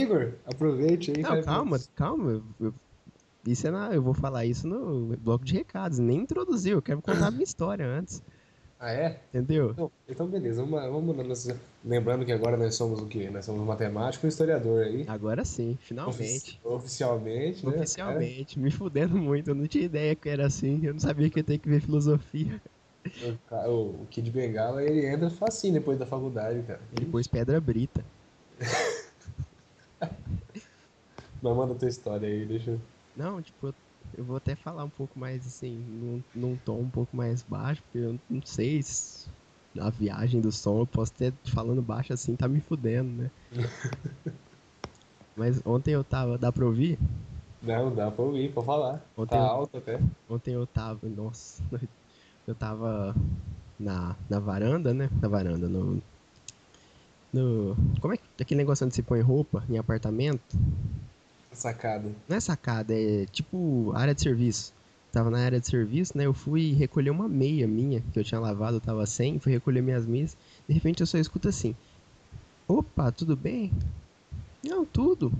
Igor, aproveite aí. Não, calma, calma. eu- isso é na, eu vou falar isso no bloco de recados. Nem introduziu, eu quero contar a minha história antes. Ah, é? Entendeu? Então, então beleza, vamos, vamos essa- Lembrando que agora nós somos o quê? Nós somos matemático e historiador aí. Agora sim, finalmente. Ofici- Oficialmente, né? Oficialmente, me fudendo muito. Eu não tinha ideia que era assim. Eu não sabia que ia ter que ver filosofia. É, o, o Kid Bengala, ele entra facinho depois da faculdade, cara. Ele pôs pedra brita. Mas manda tua história aí, deixa eu... Não, tipo, eu, vou até falar um pouco mais assim, num, num tom um pouco mais baixo, porque eu não sei se a viagem do som, eu posso ter falando baixo assim, tá me fudendo, né? Mas ontem eu tava, dá pra ouvir? Não, dá pra ouvir, pra falar. Ontem Tá eu- alto até. Ontem eu tava, nossa, eu tava na, na varanda, né? Na varanda, no. No. Como é que. Aquele negócio onde se põe roupa em apartamento? Sacada. Não é sacada, é tipo área de serviço. Tava na área de serviço, né? Eu fui recolher uma meia minha, que eu tinha lavado, eu tava sem, fui recolher minhas meias. De repente eu só escuto assim: Opa, tudo bem? Não, tudo.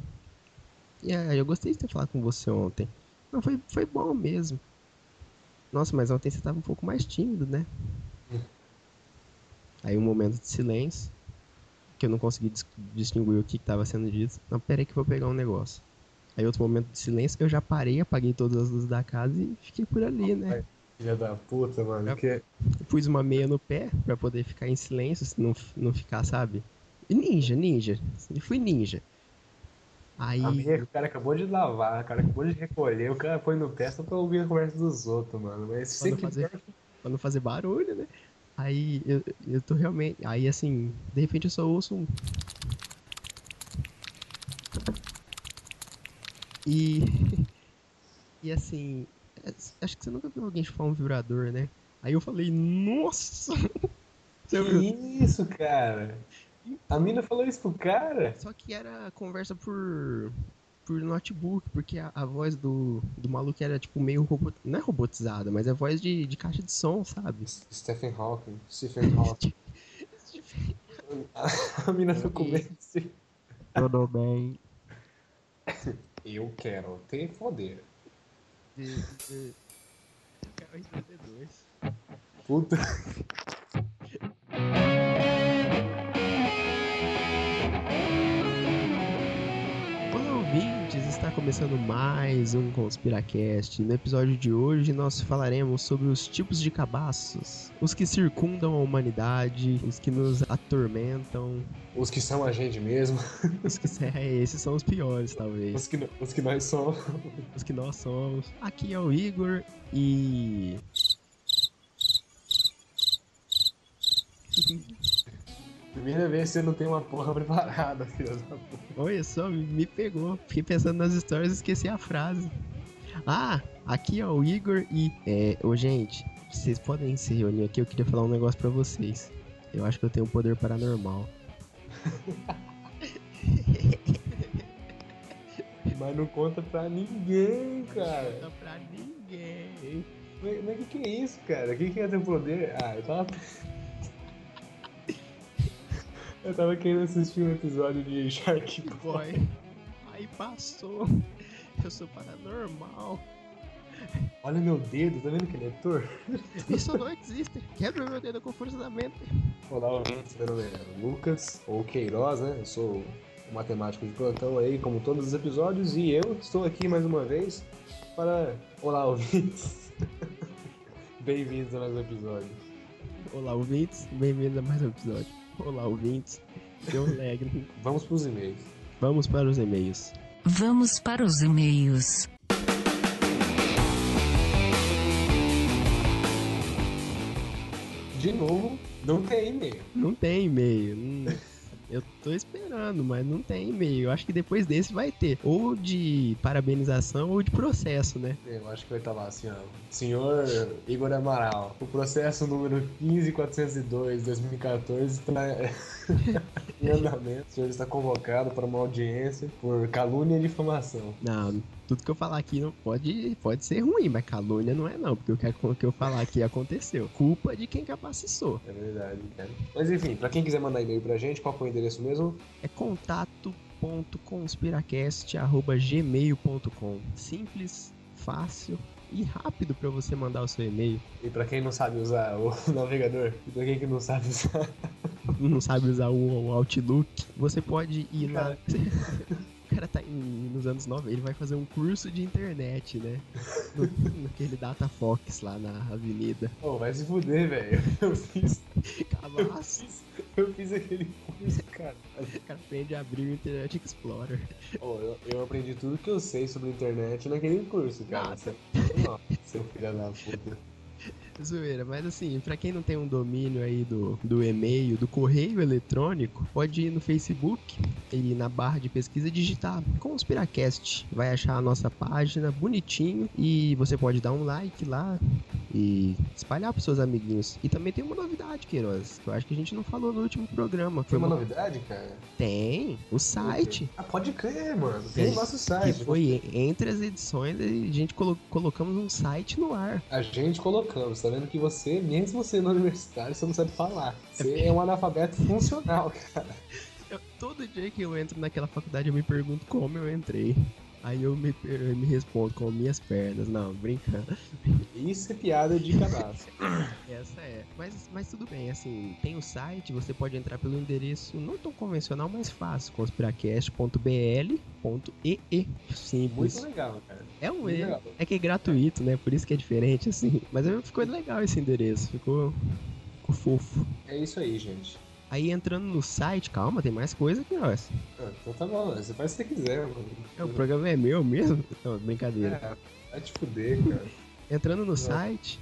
E aí, eu gostei de ter falado com você ontem. Não, foi, foi bom mesmo. Nossa, mas ontem você tava um pouco mais tímido, né? Aí um momento de silêncio, que eu não consegui dis- distinguir o que estava sendo dito. Não, pera aí que eu vou pegar um negócio. Aí outro momento de silêncio, eu já parei, apaguei todas as luzes da casa e fiquei por ali, né? Filha da puta, mano. Que... Pus uma meia no pé pra poder ficar em silêncio, se não, não ficar, sabe? E Ninja, ninja. Eu fui ninja. Aí. Meia que o cara acabou de lavar, o cara acabou de recolher, o cara põe no pé só pra ouvir a conversa dos outros, mano. Mas Pra não fazer, pra não fazer barulho, né? Aí eu, eu tô realmente. Aí assim, de repente eu só ouço um. E. E assim. é- Acho que você nunca viu alguém chupar um vibrador, né? Aí eu falei, nossa! Que isso, cara? A mina falou isso pro cara? Só que era conversa por. Por notebook, porque a, a voz do, do maluco era tipo meio robot. Não é robotizada, mas é voz de, de caixa de som, sabe? Stephen Hawking. Stephen Hawking. A mina no começo. Tudo bem. Eu quero ter poder. de, de... Quero responder dois. Puta. Está começando mais um Conspiracast. No episódio de hoje, nós falaremos sobre os tipos de cabaços, os que circundam a humanidade, os que nos atormentam, Os que são a gente mesmo. os que é, esses são os piores, talvez, Os que, os que nós somos. os que nós somos. Aqui é o Igor e Primeira vez você não tem uma porra preparada, filho da puta. Olha só, me- pegou. Fiquei pensando nas histórias e esqueci a frase. Ah, aqui é o Igor e. É, ô gente, vocês podem se reunir aqui, eu queria falar um negócio pra vocês. Eu acho que eu tenho um poder paranormal. Mas não conta pra ninguém, cara. Não pra ninguém. Mas mas que que é isso, cara? O que que é teu poder? Ah, eu tava. Eu tava querendo assistir um episódio de Shark Boy. Boy. Aí passou. Eu sou paranormal. Olha meu dedo, tá vendo que ele é torto? Isso não existe. Quebra meu dedo com força da mente. Olá, ouvintes, meu nome é Lucas, ou Queiroz, né? Eu sou o matemático de plantão aí, como todos os episódios, e eu estou aqui mais uma vez para. Olá, ouvintes! Bem-vindos a mais um episódio. Olá, ouvintes. Bem-vindos a mais um episódio. Olá, ouvintes. Deu alegre. Vamos pros e-mails. Vamos para os e-mails. Vamos para os e-mails. De novo, não tem e-mail. Não tem e-mail. Hum, eu tô esperando, mas não tem e-mail. Eu acho que depois desse vai ter. Ou de parabenização ou de processo, né? Eu acho que vai estar lá assim, ó. Senhor Igor Amaral, o processo número 15402 2014 está em andamento. O senhor está convocado para uma audiência por calúnia e difamação. Não, tudo que eu falar aqui não pode, pode ser ruim, mas calúnia não é não, porque o que, o que eu falar aqui aconteceu. Culpa de quem capacitou. É verdade, cara. Mas enfim, pra quem quiser mandar e-mail pra gente, qual foi o endereço mesmo? É contato e-mail.conspiracast.gmail.com Simples, fácil e rápido para você mandar o seu e-mail. E para quem não sabe usar o navegador, e pra quem que não sabe usar, não sabe usar o, Outlook, você pode ir lá. O cara tá em, nos anos 90, ele vai fazer um curso de internet, né? No, naquele Data Fox lá na avenida. Pô, oh, vai se fuder, velho. Eu fiz. Cavaço. Eu, eu fiz aquele curso, cara. O cara aprende a abrir o Internet Explorer. Oh, eu, eu aprendi tudo que eu sei sobre internet naquele curso, cara. Nossa, seu filho da puta. Zoeira, mas assim, pra quem não tem um domínio aí do, do e-mail, do correio eletrônico, pode ir no Facebook e na barra de pesquisa digitar Conspiracast. Vai achar a nossa página bonitinho e você pode dar um like lá e espalhar pros seus amiguinhos. E também tem uma novidade, Queiroz, que eu acho que a gente não falou no último programa. Foi uma, uma... novidade, cara? Tem, o site. Ah, pode crer, mano. Tem o nosso site. Que foi entre as edições, a gente colo colocamos um site no ar. A gente colocamos, tá vendo que você, mesmo sendo universitário, você não sabe falar. Você é um analfabeto funcional, cara. Eu, todo dia que eu entro naquela faculdade eu me pergunto como eu entrei. Aí eu me, eu me respondo com minhas pernas. Não, brincando. Isso é piada de cadastro. Essa é. Mas, mas tudo bem, assim, tem o site, você pode entrar pelo endereço não tão convencional, mas fácil, conspiracast.bl.ee. Simples. Muito legal, cara. É um e. É que é gratuito, né? Por isso que é diferente, assim. Mas ficou legal esse endereço, ficou, ficou fofo. É isso aí, gente. Aí entrando no site, calma, tem mais coisa que nós. Ah, então tá bom, você faz o que você quiser, mano. É, o programa é meu mesmo? Não, brincadeira. É, vai te fuder, cara. Entrando no Não. site,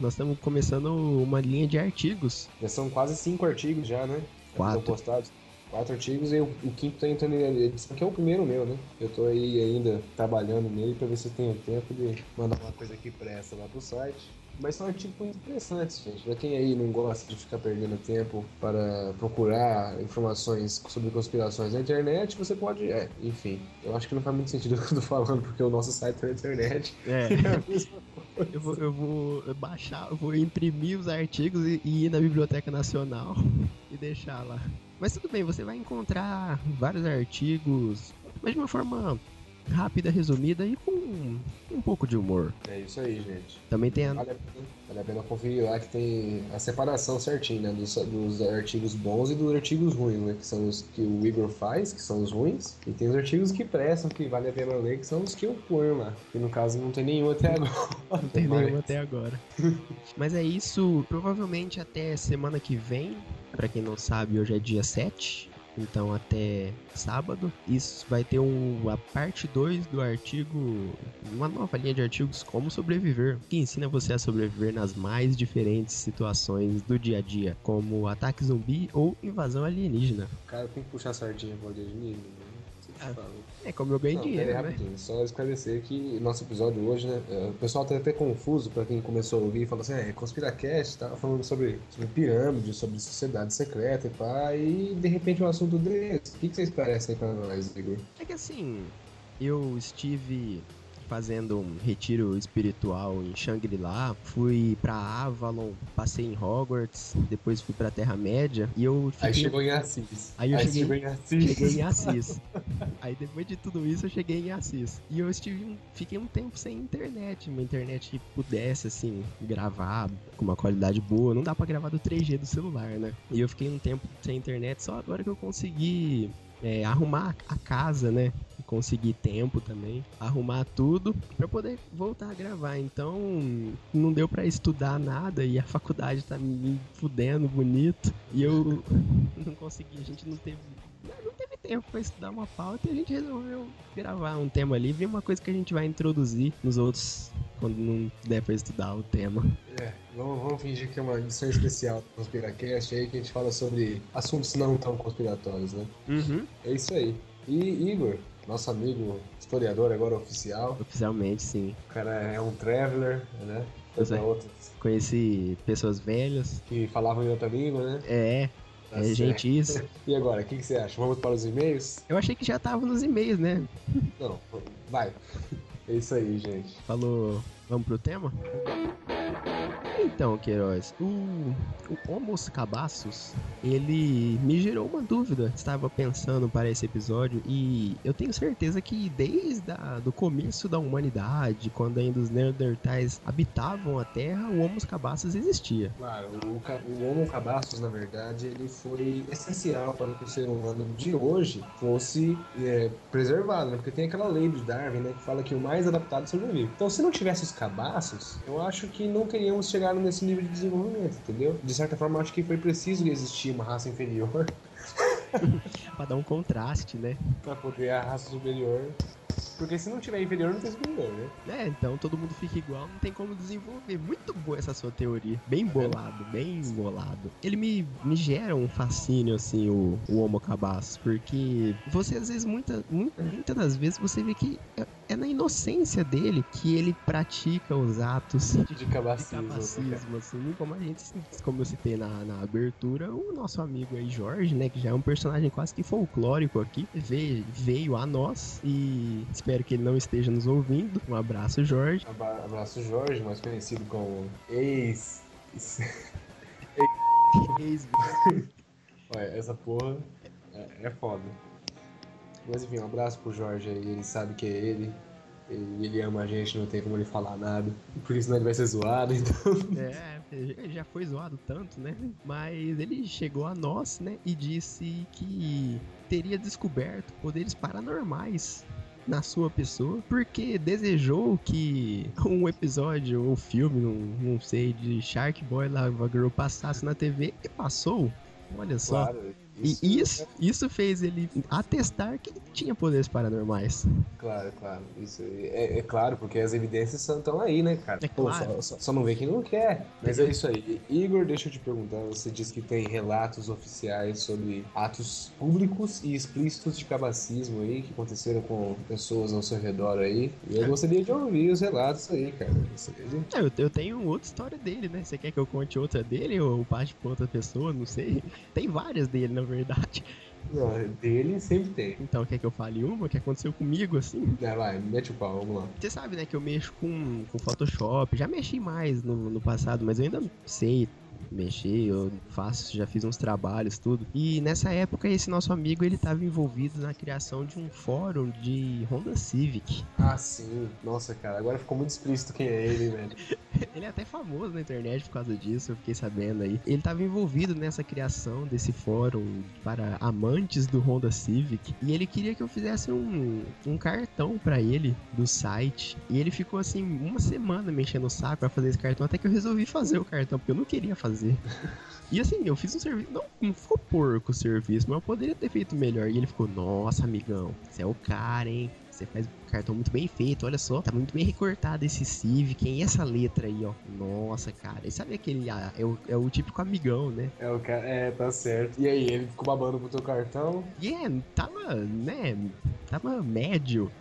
nós estamos começando uma linha de artigos. Já são quase cinco artigos já, né? Quatro. postados. Quatro artigos e o, o quinto tá entrando em edição, que é o primeiro meu, né? Eu tô aí ainda trabalhando nele pra ver se eu tenho tempo de mandar uma coisa que presta lá pro site. Mas são artigos muito interessantes, gente. Pra quem aí não gosta de ficar perdendo tempo para procurar informações sobre conspirações na internet, você pode. É, enfim. Eu acho que não faz muito sentido o que eu tô falando, porque o nosso site é na internet. É. eu, vou, eu vou baixar, eu vou imprimir os artigos e, e ir na Biblioteca Nacional e deixar lá. Mas tudo bem, você vai encontrar vários artigos, mas de uma forma rápida, resumida e com um pouco de humor. É isso aí, gente. Também tem a... Vale a pena, vale a pena conferir lá que tem a separação certinha, né? Dos, dos artigos bons e dos artigos ruins, né? Que são os que o Igor faz, que são os ruins. E tem os artigos que prestam, que vale a pena ler, que são os que eu ponho lá. Que no caso não tem nenhum até agora. Não tem nenhum até agora. Mas é isso. Provavelmente até semana que vem. Pra quem não sabe, hoje é dia 7 então até sábado. Isso vai ter um, a parte 2 do artigo, uma nova linha de artigos como sobreviver, que ensina você a sobreviver nas mais diferentes situações do dia a dia, como ataque zumbi ou invasão alienígena. Cara, tem que puxar a sardinha pro alienígena. Né? Ah, é como eu ganhei Não, dinheiro, né? Só esclarecer que nosso episódio hoje, né? É, o pessoal tá até confuso pra quem começou a ouvir e falou assim: é, Conspiracast, tava falando sobre, sobre pirâmide, sobre sociedade secreta e pá, e de repente um assunto desse. O que, que vocês parecem aí pra nós, Igor? É que assim, eu estive fazendo um retiro espiritual em Shangri-La, fui para Avalon, passei em Hogwarts, depois fui para Terra-média e eu fiquei... Aí chegou em Assis. Aí eu Aí cheguei... em Assis. Cheguei em Assis. Aí depois de tudo isso eu cheguei em Assis. E eu estive, fiquei um tempo sem internet, uma internet que pudesse assim gravar com uma qualidade boa. Não dá para gravar do 3G do celular, né? E eu fiquei um tempo sem internet, só agora que eu consegui é, arrumar a casa, né? Conseguir tempo também, arrumar tudo para poder voltar a gravar. Então, não deu para estudar nada e a faculdade tá me fudendo bonito e eu não consegui, a gente não teve não teve tempo para estudar uma pauta e a gente resolveu gravar um tema ali, ver uma coisa que a gente vai introduzir nos outros quando não der pra estudar o tema. É, vamos, vamos fingir que é uma edição especial do Conspiracast aí que a gente fala sobre assuntos não tão conspiratórios, né? Uhum. É isso aí. E Igor, nosso amigo historiador agora oficial. Oficialmente, sim. O cara é um traveler, né? É. Conheci pessoas velhas. Que falavam em outra língua, né? É, Tá é, gente, isso. E agora, o que, que, você acha? Vamos para os e-mails? Eu achei que já tava nos e-mails, né? Não, vai. É isso aí, gente. Falou. Vamos pro tema? Então, Queiroz, o o Homos Cabaços, ele me gerou uma dúvida. Estava pensando para esse episódio e eu tenho certeza que desde a, do começo da humanidade, quando ainda os Neandertais habitavam a Terra, o Homos Cabaços existia. Claro, o, o Homo cabaços, na verdade, ele foi essencial para que o ser humano de hoje fosse é, preservado, né? Porque tem aquela lei de Darwin, né? Que fala que o mais adaptado sobrevive. Então, se não tivesse os cabaços, eu acho que não teríamos chegado nesse nível de desenvolvimento, entendeu? De certa forma, acho que foi preciso existir uma raça inferior Para dar um contraste, né? para poder a raça superior. Porque se não tiver inferior, não tem superior, né? É, então todo mundo fica igual, não tem como desenvolver. Muito boa essa sua teoria. Bem bolado, bem bolado. Ele me, me gera um fascínio, assim, o, o Homo Cabaços, porque você, às vezes, muita, muita, muitas das vezes, você vê que é, é na inocência dele que ele pratica os atos de De cabacismo. né, assim, como a gente, como eu citei na, na abertura, o nosso amigo aí, Jorge, né, que já é um personagem quase que folclórico aqui, veio, veio a nós e espero que ele não esteja nos ouvindo. Um abraço, Jorge. Abra- Abraço Jorge, mais conhecido como ex. Ex- Olha, essa porra é, é foda. Mas enfim, um abraço pro Jorge aí, ele sabe que é ele. Ele, ele ama a gente, não tem como ele falar nada. Por isso não ele vai ser zoado, então. É, ele já foi zoado tanto, né? Mas ele chegou a nós, né, e disse que teria descoberto poderes paranormais na sua pessoa, porque desejou que um episódio ou filme, não, não sei, de Shark Boy Lava Girl passasse na TV e passou. Olha só. Claro, E isso, isso fez ele atestar que ele tinha poderes paranormais. Claro, claro. Isso é, é claro, porque as evidências estão aí, né, cara? É Pô, claro. só, só- só não vê quem não quer. Mas é isso aí. Igor, deixa eu te perguntar. Você disse que tem relatos oficiais sobre atos públicos e explícitos de cabacismo aí que aconteceram com pessoas ao seu redor aí. E eu gostaria de ouvir os relatos aí, cara. De- É, Eu, eu tenho outra história dele, né? Você quer que eu conte outra dele ou passe pra outra pessoa? Não sei. Tem várias dele, na verdade. Não, dele sempre tem. Então, quer que eu fale uma que aconteceu comigo, assim? Ah, vai, mete o pau, vamos lá. Você sabe, né, que eu mexo com, com Photoshop. Já mexi mais no, no passado, mas eu ainda sei mexer, eu faço, já fiz uns trabalhos, tudo. E nessa época, esse nosso amigo, ele tava envolvido na criação de um fórum de Honda Civic. Ah, sim. Nossa, cara, agora ficou muito explícito quem é ele, velho. Ele é até famoso na internet por causa disso, eu fiquei sabendo aí. Ele estava envolvido nessa criação desse fórum para amantes do Honda Civic e ele queria que eu fizesse um, um cartão para ele do site. E ele ficou assim uma semana mexendo o saco para fazer esse cartão, até que eu resolvi fazer o cartão, porque eu não queria fazer. E assim, eu fiz um serviço. Não, não ficou porco o serviço, mas eu poderia ter feito melhor. E ele ficou, nossa, amigão, você é o cara, hein? Você faz um cartão muito bem feito, olha só. Tá muito bem recortado esse Civic, hein? E essa letra aí, ó. Nossa, cara. E sabe aquele. ah, é, o, é o típico amigão, né? É o cara, é, tá certo. E aí, ele ficou babando pro teu cartão? E é, tava, né? Tava médio.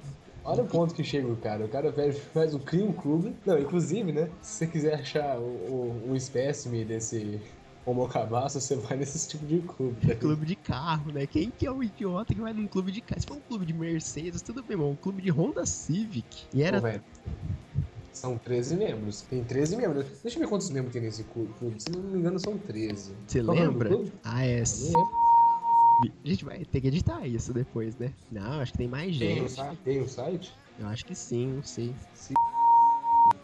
Olha o ponto que chega o cara. O cara faz, cria um clube. Não, inclusive, né? Se você quiser achar o- o- um espécime desse homocabaço, você vai nesse tipo de clube. né? Clube de carro, né? Quem que é o idiota que vai num clube de carro? Se for um clube de Mercedes, tudo bem, mas um clube de Honda Civic. E era São 13 membros. Tem 13 membros. Deixa eu ver quantos membros tem nesse clube. Se não me engano, são 13. Você o lembra? Ah, é. A gente vai ter que editar isso depois, né? Não, acho que tem mais Tem um gente. site? Tem um site? Eu acho que sim, não sei. Se-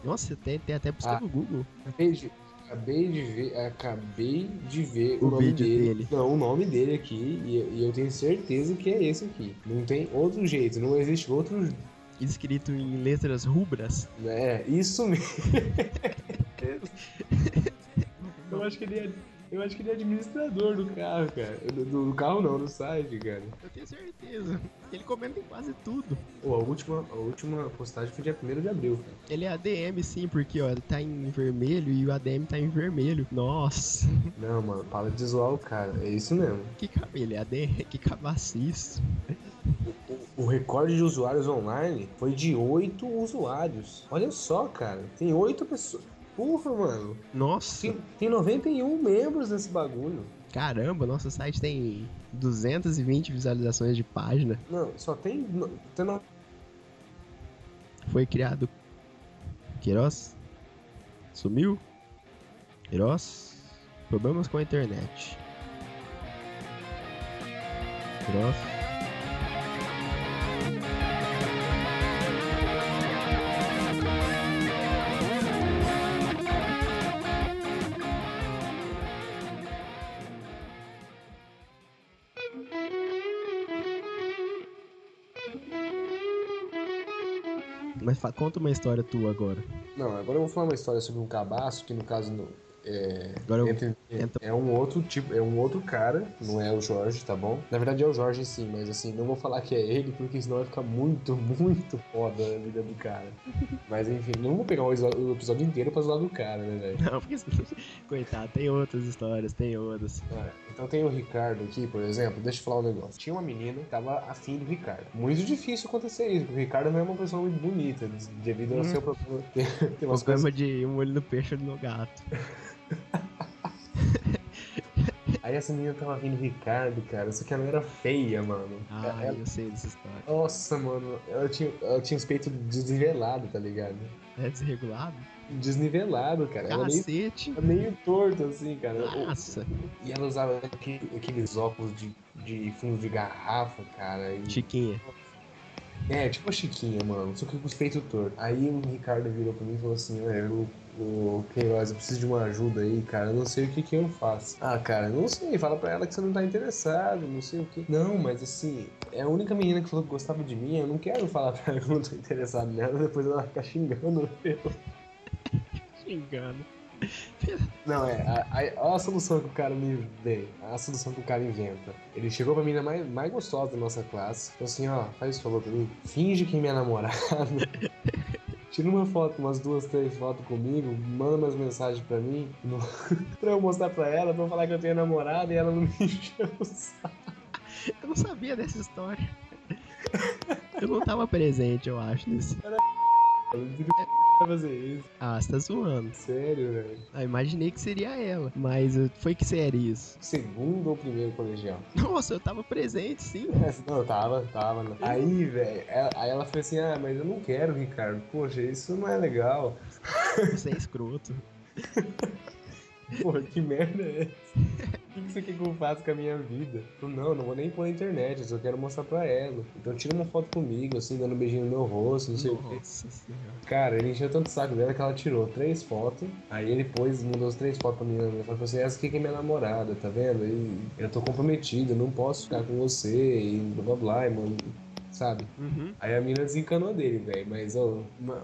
Nossa, tem, tem até buscar Ah. no Google. Acabei de, acabei de ver, acabei de ver O o, nome vídeo dele. dele. Não, o nome dele aqui e, e eu tenho certeza que é esse aqui. Não tem outro jeito, não existe outro. Escrito em letras rubras. É, isso mesmo. eu acho que ele é, eu acho que ele é administrador do carro, cara. Do, do carro não, do site, cara. Eu tenho certeza. Ele comenta em quase tudo. Pô, a última, a última postagem foi dia 1 de abril, cara. Ele é ADM sim, porque ó, ele tá em vermelho e o ADM tá em vermelho. Nossa, Não, mano, para de zoar o cara. É isso mesmo. que ca- ele é ADM, que cabaciço. O recorde de usuários online foi de 8 usuários. Olha só, cara. Tem 8 pessoas. Porra, mano. Nossa, Tem, tem 91 membros nesse bagulho. caramba, nosso site tem 220 visualizações de página. Não, só tem. tem no- Foi criado. Queiroz? Sumiu? Queiroz? Problemas com a internet. Próximo. Conta uma história tua agora. Não, agora eu vou falar uma história sobre um cabaço, que no caso é, Agora eu- entre- entra- é um outro tipo, é um outro cara, não é o Jorge, tá bom? Na verdade é o Jorge sim, mas assim, não vou falar que é ele, porque senão vai ficar muito, muito foda a vida do cara. Mas enfim, não vou pegar o episódio, o inteiro pra zoar do cara, né, velho? Não, porque coitado, tem outras histórias, tem outras. É, Então tem o Ricardo aqui, por exemplo, deixa eu falar um negócio. Tinha uma menina que tava afim do Ricardo. Muito difícil acontecer isso, porque o Ricardo não é uma pessoa muito bonita, devido ao seu problema. Tem, tem umas coisas Problema de um olho no peixe, outro no gato. Aí essa menina tava vindo Ricardo, cara, só que ela era feia, mano. Ah, Ela- eu sei dessa história. Nossa, mano, ela tinha, ela tinha os peitos desnivelados, tá ligado? É desregulado? Desnivelado, cara. Ela meio, Cacete. meio torto, assim, cara. Nossa. E ela usava aquele- aqueles óculos de, de fundo de garrafa, cara. E... Chiquinha. É, tipo a Chiquinha, mano, só que com os peitos tortos. Aí o Ricardo virou pra mim e falou assim, "Ué, o, Queiroz, eu preciso de uma ajuda aí, cara, eu não sei o que que eu faço. Ah, cara, não sei, fala pra ela que você não tá interessado, não sei o que. Não, mas assim, é a única menina que falou que gostava de mim, eu não quero falar pra ela que eu não tô interessado nela, depois ela ficar xingando eu. Xingando. Não, é, a, a, olha a solução que o cara me deu, a solução que o cara inventa. Ele chegou pra menina mais, mais gostosa da nossa classe, falou assim, ó, faz esse favor pra mim, finge que é minha namorada, tira uma foto, umas duas, três fotos comigo, manda umas mensagens pra mim, no- pra eu mostrar pra ela, pra eu falar que eu tenho namorada e ela não me encheu o saco. Eu não sabia dessa história. Eu não tava presente, eu acho, nesse. Queria fazer isso, Ah, você tá zoando. sério, velho. Ah, imaginei que seria ela. Mas foi que sério isso? Segundo ou primeiro colegial? Nossa, eu tava presente, sim. Não, eu tava, tava. né? Aí, velho, aí ela foi assim, ah, mas eu não quero, Ricardo. Poxa, isso não é legal. Você é escroto. Porra, que merda é essa? O que você quer que eu faça com a minha vida? Eu, não, não vou nem pôr na internet, eu só quero mostrar pra ela. Então tira uma foto comigo, assim, dando um beijinho no meu rosto, não sei o quê. Nossa senhora. Cara, ele encheu tanto o saco dela que ela tirou três fotos. Aí ele pôs, mandou as três fotos pra mim. Ele falou assim: essa aqui que é minha namorada, tá vendo? E eu tô comprometido, não posso ficar com você, e blá blá blá, e, mano, sabe? Uhum. Aí a mina desencanou dele, velho. Mas, ó,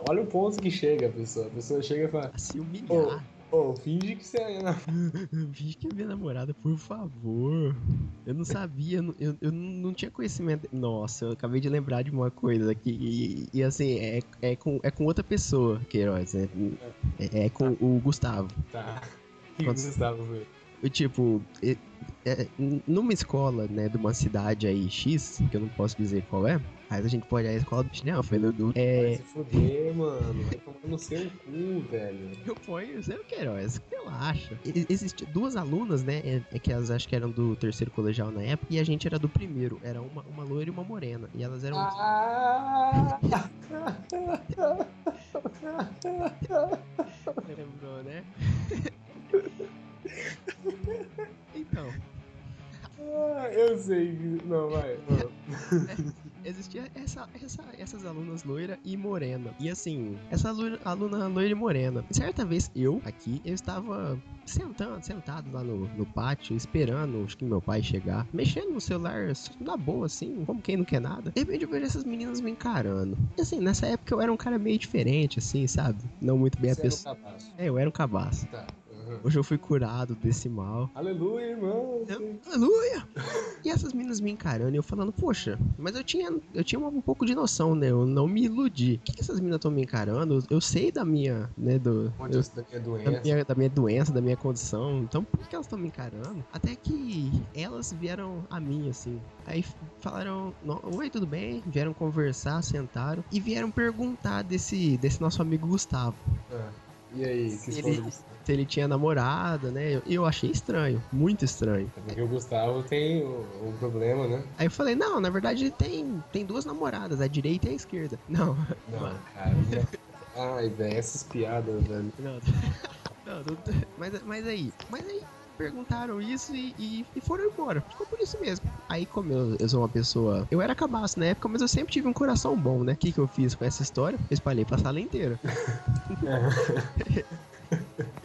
olha o ponto que chega a pessoa. A pessoa chega e fala: A se humilhar. Ô, finge que você é. na- Finge que é minha namorada, por favor. Eu não sabia, eu, não- eu, eu não tinha conhecimento. Nossa, eu acabei de lembrar de uma coisa aqui. E, e, assim, é, é, com, é com outra pessoa, Queiroz. É, é, é com o Gustavo. Tá. Que Quantos- Gustavo? Eu, tipo, é- é, numa escola, né, de uma cidade aí X, que eu não posso dizer qual é, mas a gente pode ir à escola do Não, foi no, do. Vai É. se fuder, mano. Vai tomar no seu cu, velho. Eu ponho zero Queiroz, relaxa. E- Existiam duas alunas, né? É, é que elas acho que eram do terceiro colegial na época, e a gente era do primeiro. Era uma, uma loira e uma morena. E elas eram. Ah! Lembrou, né? então, Ah, eu sei. que- Não, vai. Não. existia essa, essa- essas alunas loira e morena. E assim, essa loira- aluna loira e morena. Certa vez eu, aqui, eu estava sentando, sentado lá no, no pátio, esperando, acho que meu pai chegar, mexendo no celular, na boa, assim, como quem não quer nada. De repente eu vejo essas meninas me encarando. E assim, nessa época eu era um cara meio diferente, assim, sabe? Não muito bem Você a era um pessoa. cabaço. É, eu era um cabaço. Tá. Uhum. Hoje eu fui curado desse mal. Aleluia, irmão. Eu- Aleluia! E essas meninas me encarando e eu falando, poxa, mas eu tinha, eu tinha um pouco de noção, né? Eu não me iludi. Por que, que essas meninas estão me encarando? Eu, sei da minha, né, do... Onde eu- é da doença? minha, da minha doença, da minha condição. Então, por que elas estão me encarando? Até que elas vieram a mim, assim. Aí falaram, "No- oi, tudo bem? Vieram conversar, sentaram e vieram perguntar desse, desse nosso amigo Gustavo. Ah, E aí, que Ele- ele tinha namorada, né? Eu, eu achei estranho, muito estranho. É Porque o Gustavo tem o, o problema, né? Aí eu falei, não, na verdade ele tem, tem duas namoradas, a direita e a esquerda. Não, Não, cara. não. Ai, velho, essas piadas, velho. não. não, não- mas, mas aí, mas aí, perguntaram isso e, e, e foram embora. Ficou por isso mesmo. Aí, como eu, eu sou uma pessoa. Eu era cabaço na época, mas eu sempre tive um coração bom, né? O que, que eu fiz com essa história? Eu espalhei pra sala inteira.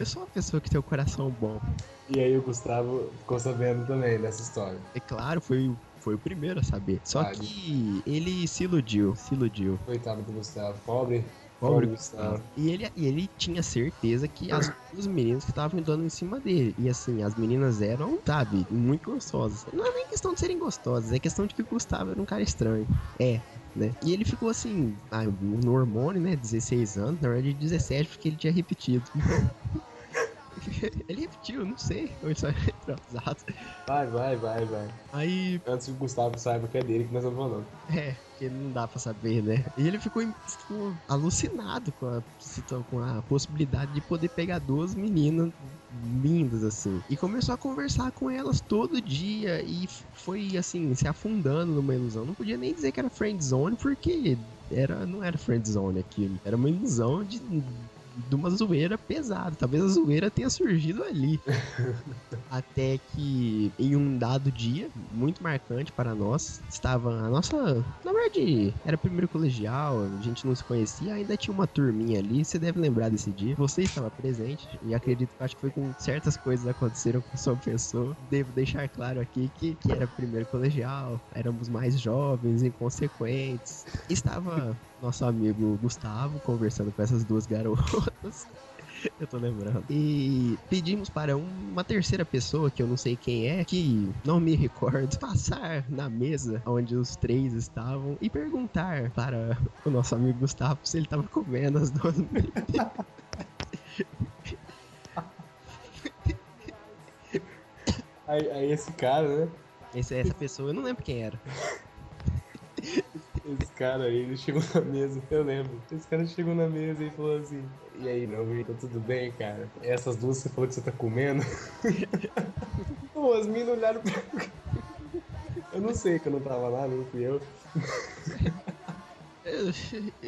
eu sou uma pessoa que tem um coração bom. E aí o Gustavo ficou sabendo também dessa história. É claro, foi, o- foi o primeiro a saber. Só que ele se iludiu, se iludiu. Coitado do Gustavo. Pobre. Pobre Gustavo. E ele, e ele tinha certeza que as duas meninas que estavam dando em cima dele. E assim, as meninas eram, sabe, muito gostosas. Não é nem questão de serem gostosas, é questão de que o Gustavo era um cara estranho. É, né? E ele ficou assim, ah, no hormônio, né? 16 anos, na verdade 17, porque ele tinha repetido. ele repetiu, não sei. Ou ele só atrasado. Vai, vai, vai, vai. Aí Antes que o Gustavo saiba que é dele que nós estamos falando. É, porque não dá pra saber, né? E ele ficou, ficou alucinado com a, com a possibilidade de poder pegar duas meninas lindas, assim. E começou a conversar com elas todo dia e foi, assim, se afundando numa ilusão. Não podia nem dizer que era friend zone, porque era, não era friend zone aquilo. Era uma ilusão de, de uma zoeira pesada. Talvez a zoeira tenha surgido ali. Até que em um dado dia, muito marcante para nós, estava a nossa. Na verdade, era primeiro colegial, a gente não se conhecia, ainda tinha uma turminha ali. Você deve lembrar desse dia. Você estava presente e acredito que acho que foi com certas coisas aconteceram com sua pessoa. Devo deixar claro aqui que, que era primeiro colegial, éramos mais jovens, inconsequentes. Estava nosso amigo Gustavo conversando com essas duas garotas. Eu tô lembrando. E pedimos para uma terceira pessoa, que eu não sei quem é, que não me recordo, passar na mesa onde os três estavam e perguntar para o nosso amigo Gustavo se ele estava comendo as duas. Aí, aí esse cara, né? Esse- essa pessoa, eu não lembro quem era. Esse cara aí, ele chegou na mesa, eu lembro. Esse cara chegou na mesa e falou assim: E aí, meu amigo, tá tudo bem, cara? Essas duas você falou que você tá comendo? Pô, as minas olharam pra. Eu não sei que eu não tava lá, não fui eu.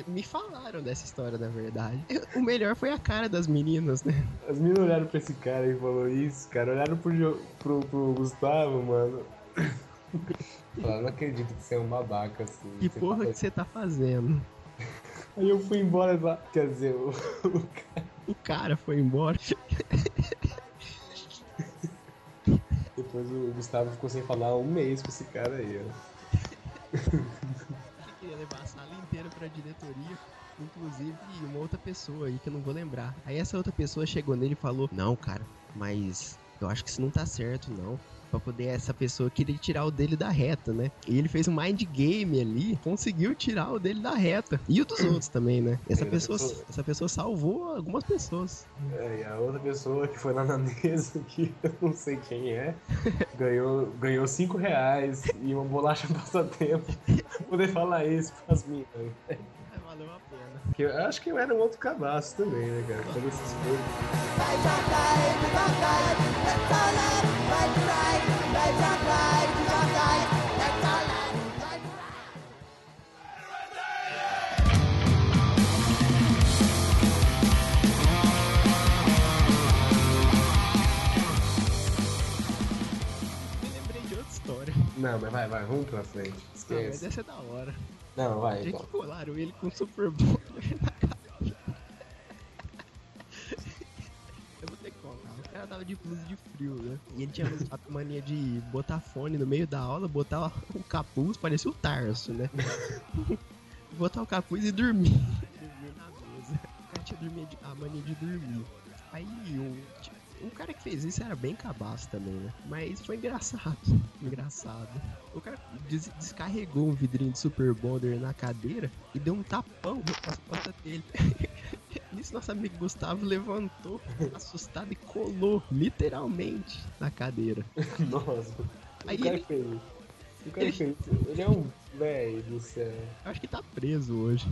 Me falaram dessa história, na verdade. O melhor foi a cara das meninas, né? As meninas olharam pra esse cara e falou isso, cara. Olharam pro, pro, pro Gustavo, mano. Falaram, não acredito que você é um babaca assim. Que Você porra tá- que você tá fazendo? Aí eu fui embora, quer dizer, o, o O cara foi embora. Depois o Gustavo ficou sem falar um mês com esse cara aí, ó. que queria levar a sala inteira pra diretoria, inclusive uma outra pessoa aí que eu não vou lembrar. Aí essa outra pessoa chegou nele e falou: Não, cara, mas eu acho que isso não tá certo, não. Pra poder essa pessoa querer tirar o dele da reta, né? E ele fez um mind game ali, conseguiu tirar o dele da reta. E o dos outros também, né? Essa pessoa, pessoa- essa pessoa salvou algumas pessoas. É, e a outra pessoa que foi lá na mesa, que eu não sei quem é, ganhou, ganhou 5 reais e uma bolacha passatempo pra poder falar isso pras minas. Que eu acho que eu era um outro cabaço também, né, cara? Fazer essas coisas. Me lembrei de outra história. Não, mas vai, vai, vamos pra frente. Não, mas Esquece. essa é da hora. Não, vai, Já então. colaram ele com Super Bowl na cara. Eu vou ter que colar. O cara tava de blusa de frio, né? E ele tinha a mania de botar fone no meio da aula, botar o capuz, parecia o Tarso, né? botar o capuz e dormir. dormir na mesa. O cara tinha de- a mania de dormir. Aí o. O cara que fez isso era bem cabaço também, né? Mas foi engraçado. Engraçado. O cara des- descarregou um vidrinho de Super Bonder na cadeira e deu um tapão nas costas dele. Nisso, nosso amigo Gustavo levantou, assustado, e colou, literalmente, na cadeira. Nossa, Aí o cara ele- fez. O cara fez. Ele é um velho do céu. Acho que tá preso hoje.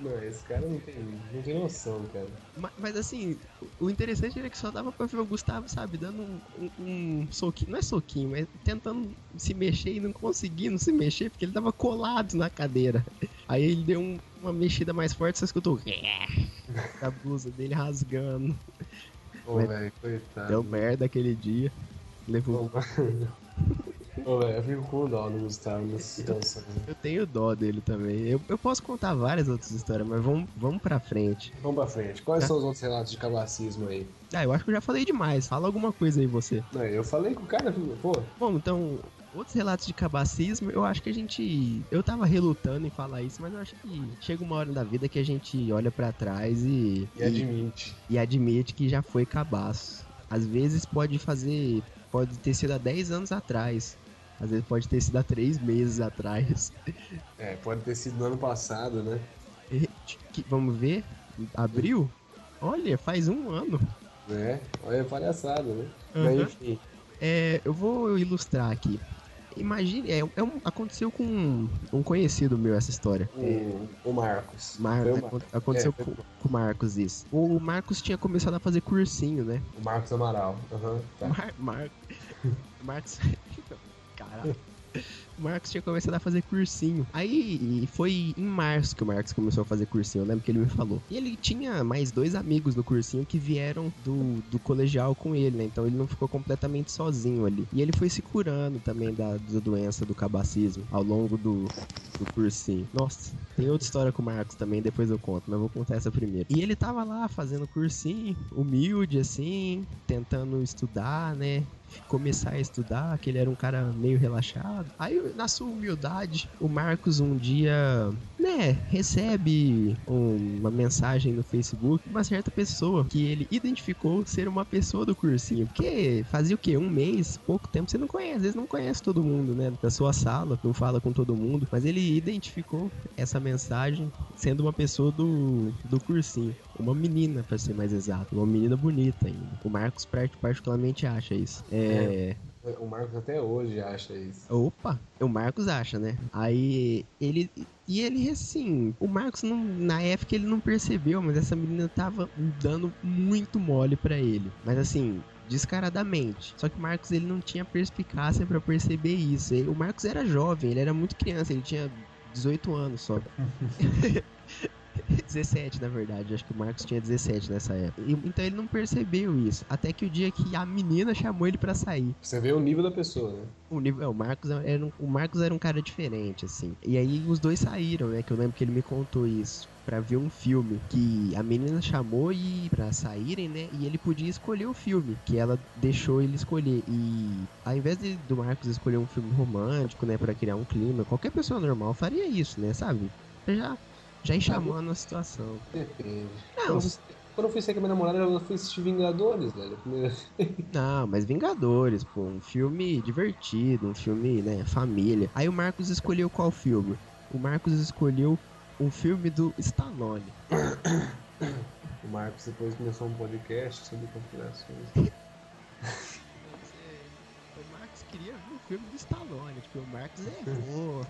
Não, esse cara não tem, não tem noção, cara. Ma- Mas, assim, o interessante era que só dava pra ver o Gustavo, sabe, dando um, um- um soquinho, não é soquinho, mas tentando se mexer e não conseguindo se mexer, porque ele tava colado na cadeira. Aí ele deu um- uma mexida mais forte, você escutou a blusa dele rasgando. Ô, Mas velho, coitado. deu merda aquele dia. Levou. Ô, eu fico com dó do Gustavo nessa situação. Eu tenho dó dele também. Eu, eu posso contar várias outras histórias, mas vamos, vamos pra frente. Vamos pra frente. Quais Tá. são os outros relatos de cabacismo aí? Ah, eu acho que eu já falei demais. Fala alguma coisa aí você. Não, eu falei com o cara, pô, Bom, então, outros relatos de cabacismo, eu acho que a gente. Eu tava relutando em falar isso, mas eu acho que chega uma hora da vida que a gente olha pra trás e. e admite. e admite que já foi cabaço. Às vezes pode fazer. Pode ter sido há 10 anos atrás. Às vezes pode ter sido há 3 meses atrás. É, pode ter sido no ano passado, né? E- que- Vamos ver? Abril? Olha, faz um ano. Né? Olha palhaçada, né? Uhum. Mas enfim, É, eu vou ilustrar aqui. Imagine, é, é um- aconteceu com um, um conhecido meu essa história. o, o Marcos. Mar- o, acon- Mar- aconteceu É, com, com o Marcos isso. O Marcos tinha começado a fazer cursinho, né? o Marcos Amaral. Aham, tá. Mar Mar Marcos. Caralho. O Marcos tinha começado a fazer cursinho. Aí foi em março que o Marcos começou a fazer cursinho, eu lembro que ele me falou. E ele tinha mais dois amigos no cursinho que vieram do, do colegial com ele, né? Então ele não ficou completamente sozinho ali. E ele foi se curando também da, da doença do cabacismo ao longo do, do cursinho. Nossa, tem outra história com o Marcos também, depois eu conto, mas eu vou contar essa primeiro. E ele tava lá fazendo cursinho, humilde assim, tentando estudar, né? Começar a estudar, que ele era um cara meio relaxado. Aí, na sua humildade, o Marcos um dia, né, recebe um- uma mensagem no Facebook de uma certa pessoa que ele identificou ser uma pessoa do cursinho. Porque fazia o quê? Um mês, pouco tempo, você não conhece, às vezes não conhece todo mundo, né? Da sua sala, não fala com todo mundo. Mas ele identificou essa mensagem sendo uma pessoa do, do cursinho. Uma menina, pra ser mais exato. Uma menina bonita ainda. O Marcos part- particularmente acha isso. É. O Marcos até hoje acha isso. Opa, o Marcos acha, né? Aí ele. E ele, assim, o Marcos não, na época ele não percebeu, mas essa menina tava dando muito mole pra ele. Mas assim, descaradamente. Só que o Marcos ele não tinha perspicácia pra perceber isso. E o Marcos era jovem, ele era muito criança, ele tinha 18 anos só. 17, na verdade. Acho que o Marcos tinha 17 nessa época. E- então ele não percebeu isso. Até que o dia que a menina chamou ele pra sair. Você vê o nível da pessoa, né? O, nível, é, o, Marcos era um, o Marcos era um cara diferente, assim. E aí os dois saíram, né? Que eu lembro que ele me contou isso. Pra ver um filme que a menina chamou e pra saírem, né? E ele podia escolher o filme que ela deixou ele escolher. E ao invés de, do Marcos escolher um filme romântico, né? Pra criar um clima, qualquer pessoa normal faria isso, né? Sabe? Já, já ir chamando a situação. Depende. Não, Quando, eu fui- sair com a minha namorada, eu fui assistir Vingadores, velho. Não, mas Vingadores, pô, um filme divertido, um filme, né, família. Aí o Marcos escolheu qual filme? O Marcos escolheu um filme do Stallone. O Marcos depois começou um podcast sobre conspirações. O Marcos queria ver o filme do Stallone, tipo, o Marcos errou.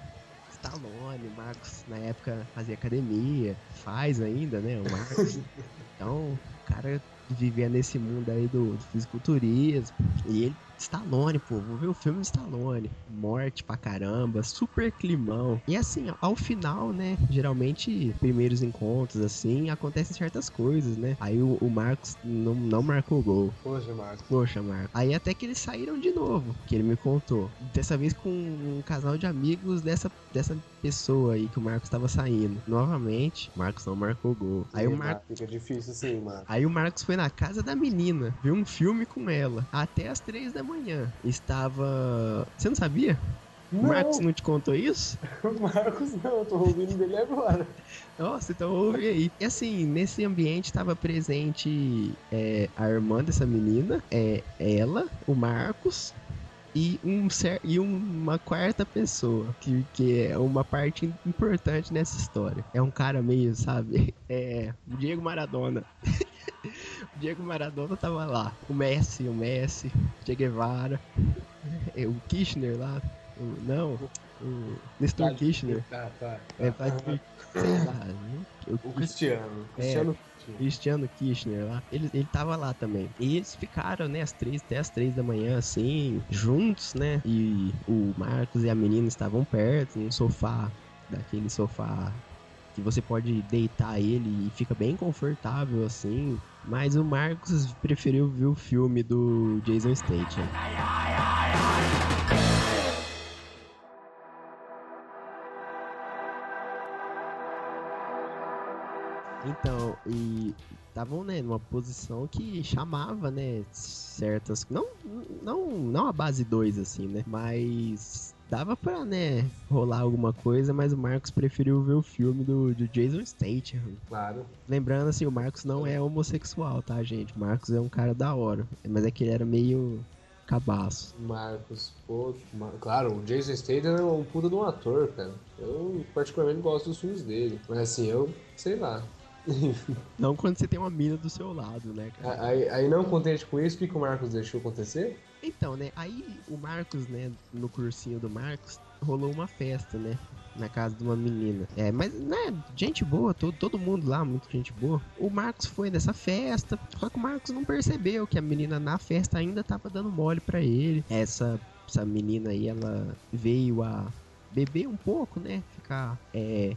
Stallone, o Marcos na época fazia academia, faz ainda, né, o Marcos. Então, o cara vivia nesse mundo aí do, do fisiculturismo. E ele, Stallone, pô, vou ver o filme do Stallone. Morte pra caramba, super climão. E assim, ao final, né, geralmente, primeiros encontros, assim, acontecem certas coisas, né? Aí o, o Marcos não, não marcou o gol. Poxa, Marcos. Poxa, Marco. Aí até que eles saíram de novo, que ele me contou. Dessa vez com um casal de amigos dessa, dessa pessoa aí que o Marcos estava saindo. Novamente, o Marcos não marcou gol. Aí o, Mar... Fica difícil assim, Marcos. aí o Marcos foi na casa da menina, viu um filme com ela, até as três da manhã. Estava. Você não sabia? O Marcos não te contou isso? o Marcos não, eu tô ouvindo dele agora. Nossa, então ouve aí. E assim, nesse ambiente estava presente é, a irmã dessa menina, é, ela, o Marcos e, um, e uma quarta pessoa, que, que é uma parte importante nessa história. É um cara meio, sabe? É. O Diego Maradona. o Diego Maradona tava lá. O Messi, o Messi, Che Guevara, é, o Kirchner lá. o- não, o Nestor Kirchner. Tá, tá. tá. É, né? o, O Cristiano. Cristiano Coutinho. Cristiano Kirchner lá, ele, ele tava lá também. E eles ficaram, né, às três, até as três da manhã, assim, juntos, né? E o Marcos e a menina estavam perto, num sofá, daquele sofá que você pode deitar ele e fica bem confortável assim. Mas o Marcos preferiu ver o filme do Jason Statham. Então, e estavam, né, numa posição que chamava, né, certas, não não não a base 2 assim, né, mas dava pra, né, rolar alguma coisa, mas o Marcos preferiu ver o filme do, do Jason Statham. Claro. Lembrando assim, o Marcos não é homossexual, tá, gente? O Marcos é um cara da hora, mas é que ele era meio cabaço. Marcos, pô, Mar... claro, o Jason Statham é um puta de um ator, cara. Eu particularmente gosto dos filmes dele, mas assim, eu sei lá. não quando você tem uma mina do seu lado, né, cara? Aí, aí não contente com isso, o que, que o Marcos deixou acontecer? Então, né, aí o Marcos, né, no cursinho do Marcos, rolou uma festa, né? Na casa de uma menina. É, mas, né, gente boa, todo, todo mundo lá, muita gente boa. O Marcos foi nessa festa, só que o Marcos não percebeu que a menina na festa ainda tava dando mole para ele. Essa, essa menina aí, ela veio a beber um pouco, né? Ficar é,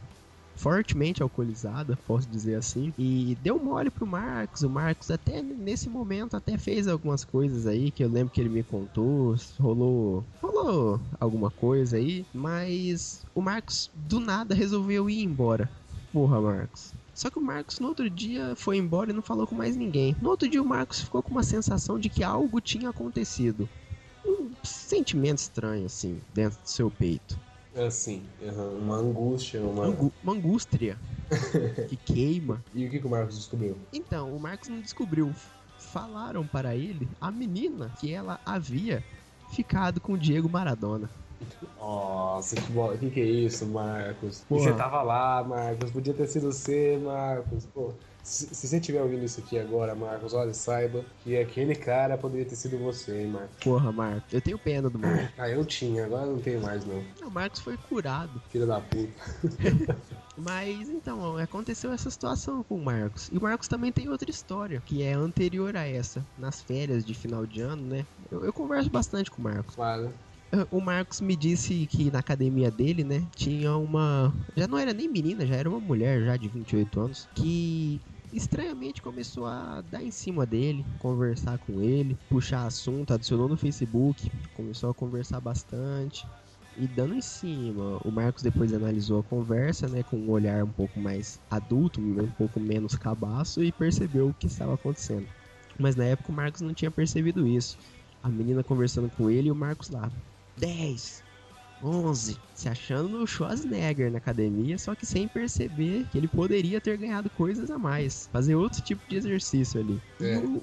fortemente alcoolizada, posso dizer assim, e deu mole pro Marcos. O Marcos até nesse momento até fez algumas coisas aí que eu lembro que ele me contou, rolou, rolou alguma coisa aí, mas o Marcos do nada resolveu ir embora. Porra, Marcos. Só que o Marcos no outro dia foi embora e não falou com mais ninguém. No outro dia o Marcos ficou com uma sensação de que algo tinha acontecido. Um sentimento estranho assim dentro do seu peito. Assim, uma angústia, uma. Angu uma angústia que queima. E o que, que o Marcos descobriu? Então, o Marcos não descobriu. Falaram para ele a menina que ela havia ficado com o Diego Maradona. Nossa, que, bo... que, que é isso, Marcos? Você tava lá, Marcos. Podia ter sido você, Marcos. Pô. Se, se, você estiver ouvindo isso aqui agora, Marcos, olha, saiba que aquele cara poderia ter sido você, hein, Marcos. Porra, Marcos, eu tenho pena do Marcos. ah, eu tinha, agora não tenho mais, não. O Marcos foi curado. Filho da puta. Mas então, aconteceu essa situação com o Marcos. E o Marcos também tem outra história, que é anterior a essa. Nas férias de final de ano, né? Eu, eu converso bastante com o Marcos. Claro. O Marcos me disse que na academia dele, né, tinha uma. Já não era nem menina, já era uma mulher já de 28 anos, que estranhamente começou a dar em cima dele, conversar com ele, puxar assunto, adicionou no Facebook, começou a conversar bastante e dando em cima. O Marcos depois analisou a conversa, né, com um olhar um pouco mais adulto, um pouco menos cabaço e percebeu o que estava acontecendo. Mas na época o Marcos não tinha percebido isso. A menina conversando com ele e o Marcos lá. 10, 11, se achando no Schwarzenegger na academia, só que sem perceber que ele poderia ter ganhado coisas a mais. Fazer outro tipo de exercício ali. É, o...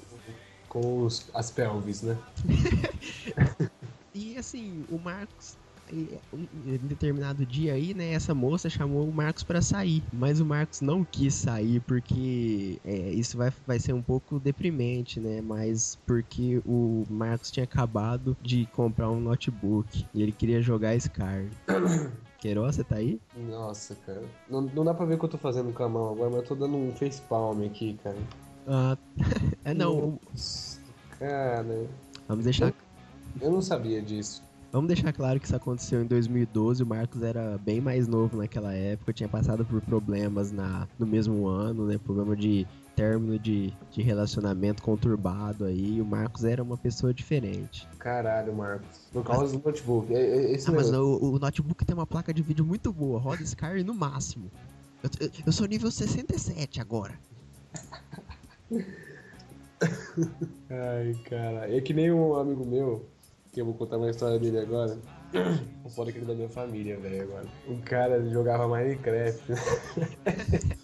com os, as pelvis, né? e assim, o Marcos em determinado dia aí, né, essa moça chamou o Marcos para sair, mas o Marcos não quis sair porque é, isso vai, vai ser um pouco deprimente, né, mas porque o Marcos tinha acabado de comprar um notebook e ele queria jogar Scar. Queiroz, você tá aí? Nossa, cara. Não, não dá pra ver o que eu tô fazendo com a mão agora, mas eu tô dando um facepalm aqui, cara. Ah, é não. Nossa, cara. Vamos deixar. Eu, eu não sabia disso. Vamos deixar claro que isso aconteceu em 2012. O Marcos era bem mais novo naquela época, tinha passado por problemas na, no mesmo ano, né? Problema de término de, de relacionamento conturbado aí. O Marcos era uma pessoa diferente. Caralho, Marcos. Por causa mas, do notebook. É, é, ah, mas o, o, notebook tem uma placa de vídeo muito boa, roda Sky no máximo. Eu, eu, eu sou nível 67 agora. Ai, cara. É que nem um amigo meu, que eu vou contar uma história dele agora. O foda que ele é da minha família, velho, agora. O cara jogava Minecraft.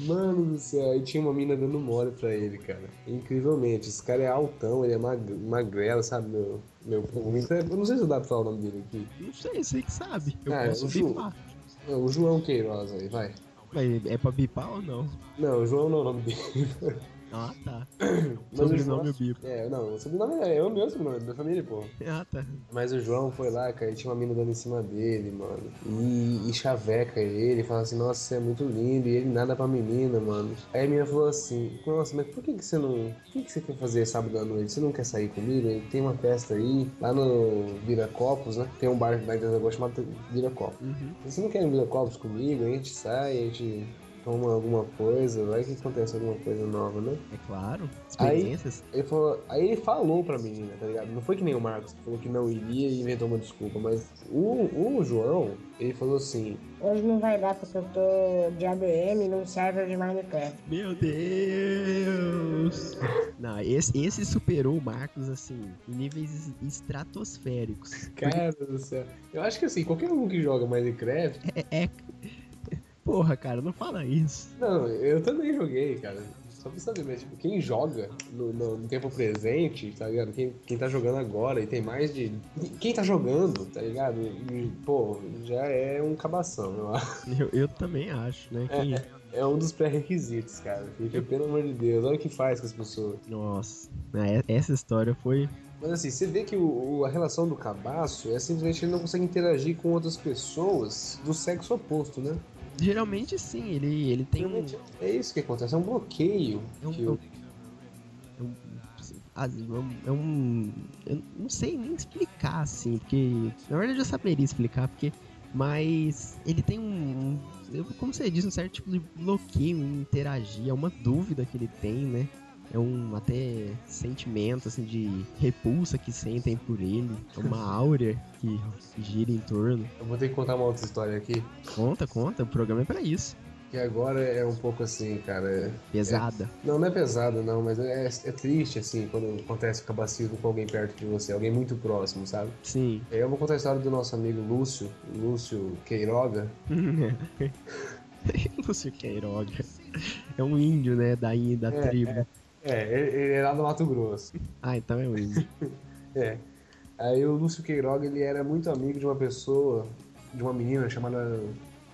Mano do céu, aí tinha uma mina dando mole pra ele, cara. Incrivelmente. Esse cara é altão, ele é mag magrelo, sabe? Meu, meu, eu não sei se dá pra falar o nome dele aqui. Não sei, sei que sabe. Eu ah, posso o, Ju... o João Queiroz aí, vai. Mas é pra bipar ou não? Não, o João não é o nome dele. Ah, tá. Mas Sobrenome o é Bibo. João, é, não, o sobrenome é eu meu sobrenome, é da família, pô. Ah, tá. Mas o João foi lá, cara, e tinha uma mina dando em cima dele, mano. E, e chaveca ele, fala assim, nossa, você é muito lindo, e ele nada pra menina, mano. Aí a menina falou assim, nossa, mas por que, que você não. Por que, que você quer fazer sábado à noite? Você não quer sair comigo? Tem uma festa aí, lá no Viracopos, né? Tem um bar lá em Deus chamado Viracopos. Uhum. Você não quer ir no Viracopos comigo? A gente sai, a gente toma alguma coisa, vai que acontece alguma coisa nova, né? É claro. Aí- Experiências. Ele falou, aí ele falou pra menina, tá ligado? Não foi que nem o Marcos, que falou que não iria e inventou uma desculpa, mas o, o João, ele falou assim, Hoje não vai dar porque eu tô de ADM num server de Minecraft. Meu Deus! Não, esse, esse superou o Marcos, assim, em níveis estratosféricos. cara do céu. Eu acho que assim, qualquer um que joga Minecraft. É, é- Porra, cara, não fala isso. Não, eu também joguei, cara. Só pra saber, mas tipo, quem joga no, no- no tempo presente, tá ligado? Quem, quem tá jogando agora e tem mais de. Quem tá jogando, tá ligado? E, pô, já é um cabação, eu acho. Eu, eu também acho, né? Que, É um dos pré-requisitos, cara. Porque, pelo amor de Deus, olha o que faz com as pessoas. Nossa, né, essa história foi. Mas assim, você vê que o, o- a relação do cabaço é simplesmente ele não consegue interagir com outras pessoas do sexo oposto, né? Geralmente sim, ele, ele tem um. É isso que acontece, é um bloqueio. É um, que é o- um, é um- é um- Eu não sei nem explicar, assim, porque. Na verdade eu saberia explicar, porque. Mas ele tem um. eu- Como você diz, um certo tipo de bloqueio em interagir. É uma dúvida que ele tem, né? É um até sentimento assim de repulsa que sentem por ele. É uma áurea que gira em torno. Eu vou ter que contar uma outra história aqui, Conta, conta, o programa é pra isso. que agora é um pouco assim, cara. Pesada. Não, não é pesado, não, mas é, é triste, assim, quando acontece cabacismo com alguém perto de você, alguém muito próximo, sabe? Sim. Eu vou contar a história do nosso amigo Lúcio, Lúcio Queiroga. Lúcio Queiroga. É um índio, né? Da, da É, tribo. É, ele, ele é lá do Mato Grosso. Ah, então é um índio. É. Aí o Lúcio Queiroga, ele era muito amigo de uma pessoa, de uma menina chamada.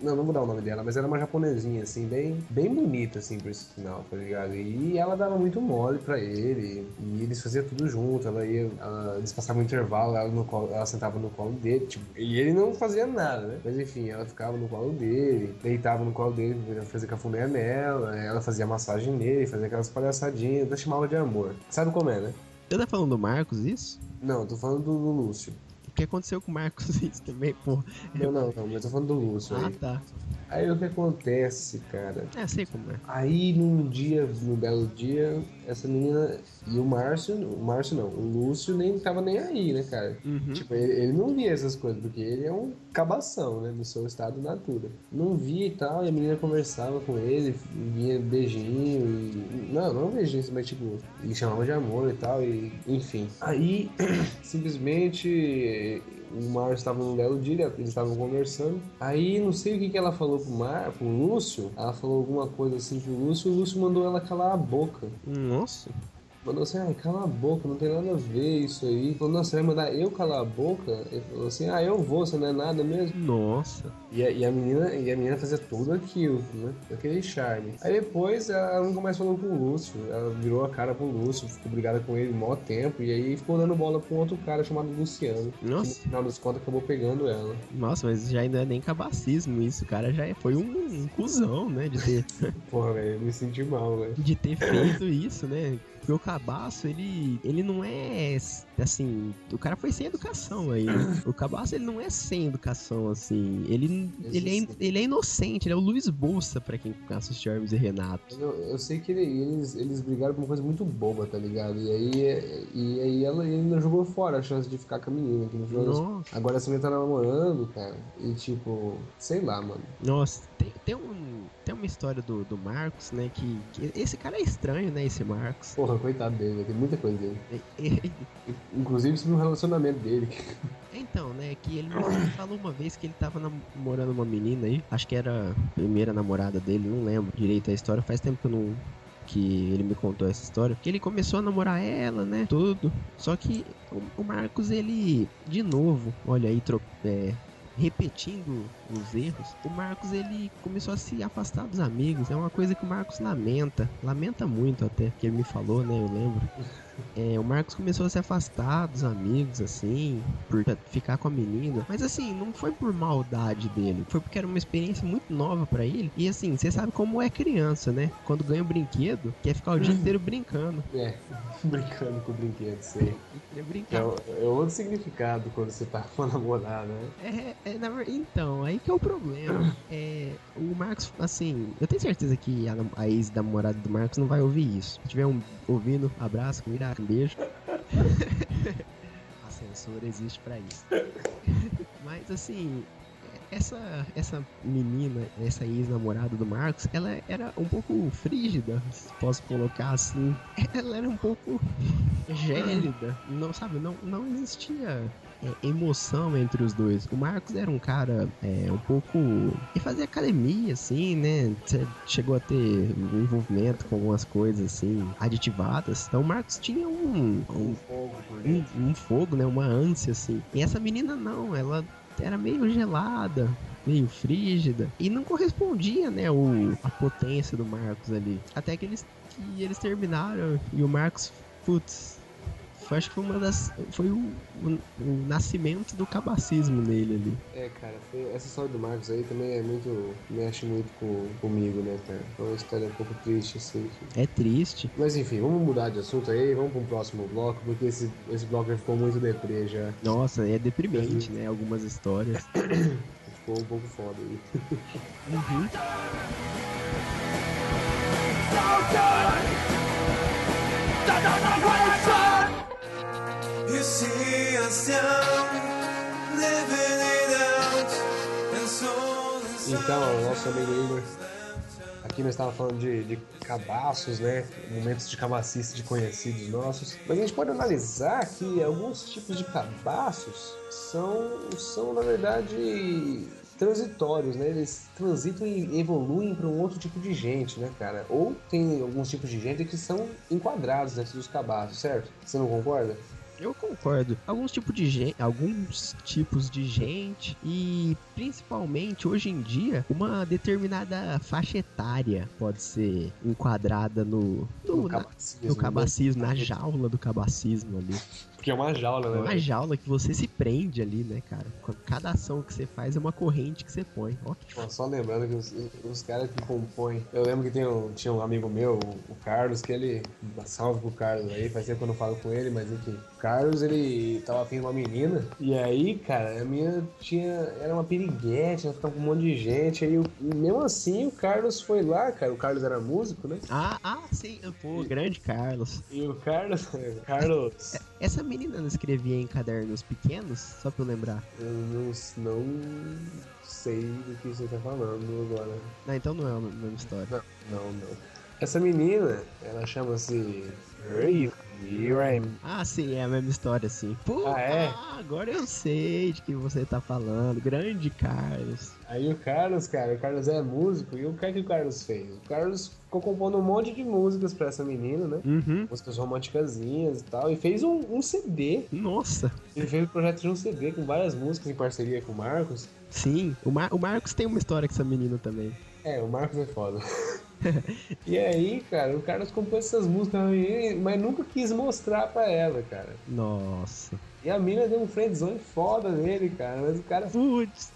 Não, não vou dar o nome dela, mas era uma japonesinha, assim, bem, bem bonita, assim, por sinal, tá ligado? E ela dava muito mole pra ele, e eles faziam tudo junto, ela ia, ela, eles passavam um intervalo, ela, no colo, ela sentava no colo dele, tipo, e ele não fazia nada, né? Mas enfim, ela ficava no colo dele, deitava no colo dele, fazia cafuné nela, ela fazia massagem nele, fazia aquelas palhaçadinhas, ela chamava de amor. Sabe como é, né? Você tá falando do Marcos isso? Não, tô falando do, do Lúcio. O que aconteceu com o Marcos isso também, pô? Não, não, não, mas tô falando do Lúcio Ah, aí. tá. Aí o que acontece, cara? É, sei como é. Aí num dia, num belo dia, essa menina e o Márcio, o Márcio não, o Lúcio nem tava nem aí, né, cara? Uhum. Tipo, ele, ele não via essas coisas, porque ele é um cabação, né, no seu estado natura. Não via e tal, e a menina conversava com ele, vinha beijinho e... Não, não beijinho, mas tipo, ele chamava de amor e tal, e enfim. Aí, simplesmente, o Márcio estava num belo dia, eles estavam conversando. Aí, não sei o que, que ela falou pro, Mar, pro Lúcio, ela falou alguma coisa assim pro Lúcio, o Lúcio mandou ela calar a boca. Nossa. Mandou assim, ai, cala a boca, não tem nada a ver isso aí. Falou, nossa, você vai mandar eu calar a boca? Ele falou assim, ah, eu vou, você não é nada mesmo. Nossa. E a, e a menina, e a menina fazia tudo aquilo, né? Aquele charme. Aí depois ela nunca mais falou com o Lúcio. Ela virou a cara pro Lúcio, ficou brigada com ele maior tempo. E aí ficou dando bola pra um outro cara chamado Luciano. Que no Nossa. final das contas acabou pegando ela. Nossa, mas já ainda é nem cabacismo isso, o cara já é- foi um, um cuzão, né? De ter, Porra, velho, me senti mal, velho. de ter feito isso, né? Porque o cabaço, ele, ele não é assim. O cara foi sem educação aí. O cabaço, ele não é sem educação, assim. Ele, ele, é, ele é inocente, ele é o Luiz Bolsa, pra quem assistiu Hermes e Renato. Eu, eu sei que ele- eles, eles brigaram por uma coisa muito boba, tá ligado? E aí, e aí ela ele ainda jogou fora a chance de ficar com a menina. Que Nossa, Agora essa menina tá namorando, cara. E tipo, sei lá, mano. nossa tem, tem, um, tem uma história do, do Marcos, né? Que, que esse cara é estranho, né? Esse Marcos. Porra, coitado dele, tem muita coisa dele. Inclusive sobre o relacionamento dele. Então, né, que ele falou uma vez que ele tava namorando uma menina aí, acho que era a primeira namorada dele, não lembro direito a história, faz tempo que eu não que ele me contou essa história, que ele começou a namorar ela, né, tudo. Só que o, o Marcos ele de novo, olha aí, tro, é, repetindo os erros, o Marcos ele começou a se afastar dos amigos. É uma coisa que o Marcos lamenta, lamenta muito até, que ele me falou, né? Eu lembro. É, o Marcos começou a se afastar dos amigos, assim, por ficar com a menina. Mas assim, não foi por maldade dele. Foi porque era uma experiência muito nova para ele. E assim, você sabe como é criança, né? Quando ganha um brinquedo, quer ficar o dia inteiro brincando. É, brincando com o brinquedo, sei. É É, brincar. é outro significado quando você tá com a namorada, né? É, é, na então, aí que é o problema. É, o Marcos, assim, eu tenho certeza que a, a ex-namorada do Marcos não vai ouvir isso. Se tiver um ouvindo, abraço, comida, beijo. a censura existe pra isso. Mas assim, essa, essa menina, essa ex-namorada do Marcos, ela era um pouco frígida, se posso colocar assim. Ela era um pouco gélida, não sabe, não, não existia é, emoção entre os dois. O Marcos era um cara é, um pouco. Ele fazia academia, assim, né? Chegou a ter envolvimento com algumas coisas, assim, aditivadas. Então o Marcos tinha um, um, Fogo um, um fogo, né? Uma ânsia, assim. E essa menina não, ela era meio gelada. Meio frígida e não correspondia, né, o, a potência do Marcos ali. Até que eles, que eles terminaram e o Marcos, putz, foi, acho que foi uma das. Foi o, o, o nascimento do cabacismo nele ali. É, cara, foi- essa história do Marcos aí também é muito. mexe muito com, comigo, né, cara? Foi uma história um pouco triste, assim. É triste. Mas enfim, vamos mudar de assunto aí, vamos para um próximo bloco, porque esse, esse bloco já ficou muito deprê já. Nossa, é deprimente, né? Algumas histórias. Ficou um pouco foda aí. Uhum. Então, nosso amigo Igor, aqui nós estávamos falando de, de cabaços, né? Momentos de cabacice de conhecidos nossos. Mas a gente pode analisar que alguns tipos de cabaços são, são na verdade, transitórios, né? Eles transitam e evoluem para um outro tipo de gente, né, cara? Ou tem alguns tipos de gente que são enquadrados dentro dos cabaços, certo? Você não concorda? Eu concordo. Alguns tipos de gente, alguns tipos de gente e principalmente hoje em dia uma determinada faixa etária pode ser enquadrada no no, na- cabacismo. no né? cabacismo, na jaula do cabacismo ali. Porque é uma jaula, né? É uma jaula que você se prende ali, né, cara? Cada ação que você faz é uma corrente que você põe. Ó, que Só lembrando que os, os caras que compõem. Eu lembro que tem um, tinha um amigo meu, o, Carlos, que ele. Salve pro Carlos aí, faz tempo que eu não falo com ele, mas enfim. Carlos, ele tava afim de uma menina. E aí, cara, a minha tinha. Era uma piriguete, ela tava com um monte de gente. Aí, e mesmo assim, o Carlos foi lá, cara. O Carlos era músico, né? Ah, ah, sim, pô, grande Carlos. E o Carlos. Carlos. Essa menina não escrevia em cadernos pequenos, só pra eu lembrar. Eu não, não sei do que você tá falando agora. Não, então não é a mesma história. Não, não, não. Essa menina, ela chama-se. Ah, sim, é a mesma história, sim. Pô, Ah, é? ah, agora eu sei de que você tá falando. Grande Carlos. Aí o Carlos, cara, o Carlos é músico, e o que é que o Carlos fez? O Carlos ficou compondo um monte de músicas pra essa menina, né? Uhum. Músicas românticazinhas e tal, e fez um, um CD. Nossa. Ele fez o projeto de um CD com várias músicas em parceria com o Marcos. Sim, o, Mar o Marcos tem uma história com essa menina também. É, o Marcos é foda. e aí, cara, o Carlos compôs essas músicas, mas nunca quis mostrar pra ela, cara. Nossa. E a mina deu um friendzone foda nele, cara, mas o cara Putz,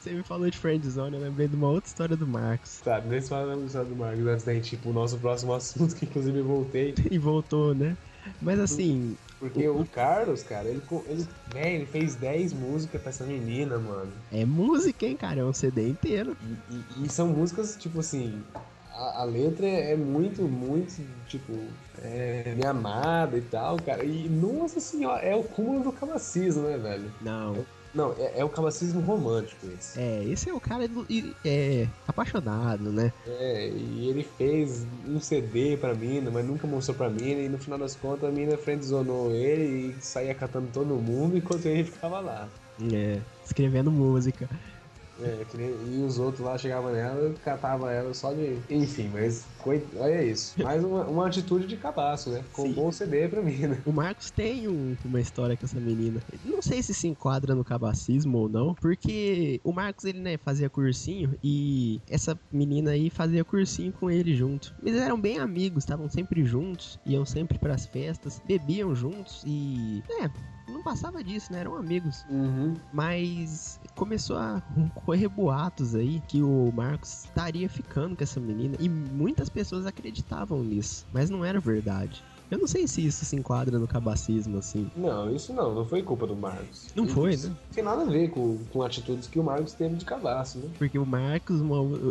você me falou de Friendzone, eu lembrei de uma outra história do Marcos. Tá, deixa eu falar da história do Marcos antes da gente ir pro nosso próximo assunto, que inclusive eu voltei. E voltou, né? Mas assim, Porque o Carlos, cara, ele, ele, véi, ele fez 10 músicas pra essa menina, mano. é música, hein, cara? É um CD inteiro. E, e- e são músicas, tipo assim, a, a letra é muito, muito, tipo, é, minha amada e tal, cara. E, nossa senhora, é o cúmulo do cabacismo, né, velho? Não. Não, é, é o cabacismo romântico esse. É, esse é o cara do- é, apaixonado, né? É, e ele fez um CD pra mina, mas nunca mostrou pra mina, e no final das contas a mina friendzonou ele e saía catando todo mundo enquanto ele ficava lá. É, escrevendo música. É, que nem- e os outros lá chegavam nela, catava ela só de. Enfim, mas coi- olha isso. Mais uma, uma atitude de cabaço, né? Com Sim. um bom CD pra mim, né? O Marcos tem um- uma história com essa menina. Não sei se se enquadra no cabacismo ou não, porque o Marcos ele né, fazia cursinho e essa menina aí fazia cursinho com ele junto. Eles eram bem amigos, estavam sempre juntos, iam sempre pras festas, bebiam juntos e é, não passava disso, né? Eram amigos. Uhum. Mas começou a correr boatos aí que o Marcos estaria ficando com essa menina e muitas pessoas acreditavam nisso, mas não era verdade. Eu não sei se isso se enquadra no cabacismo, assim. Não, isso não, não foi culpa do Marcos. Não Isso foi, né? Tem nada a ver com, com atitudes que o Marcos teve de cabaço, né? Porque o Marcos,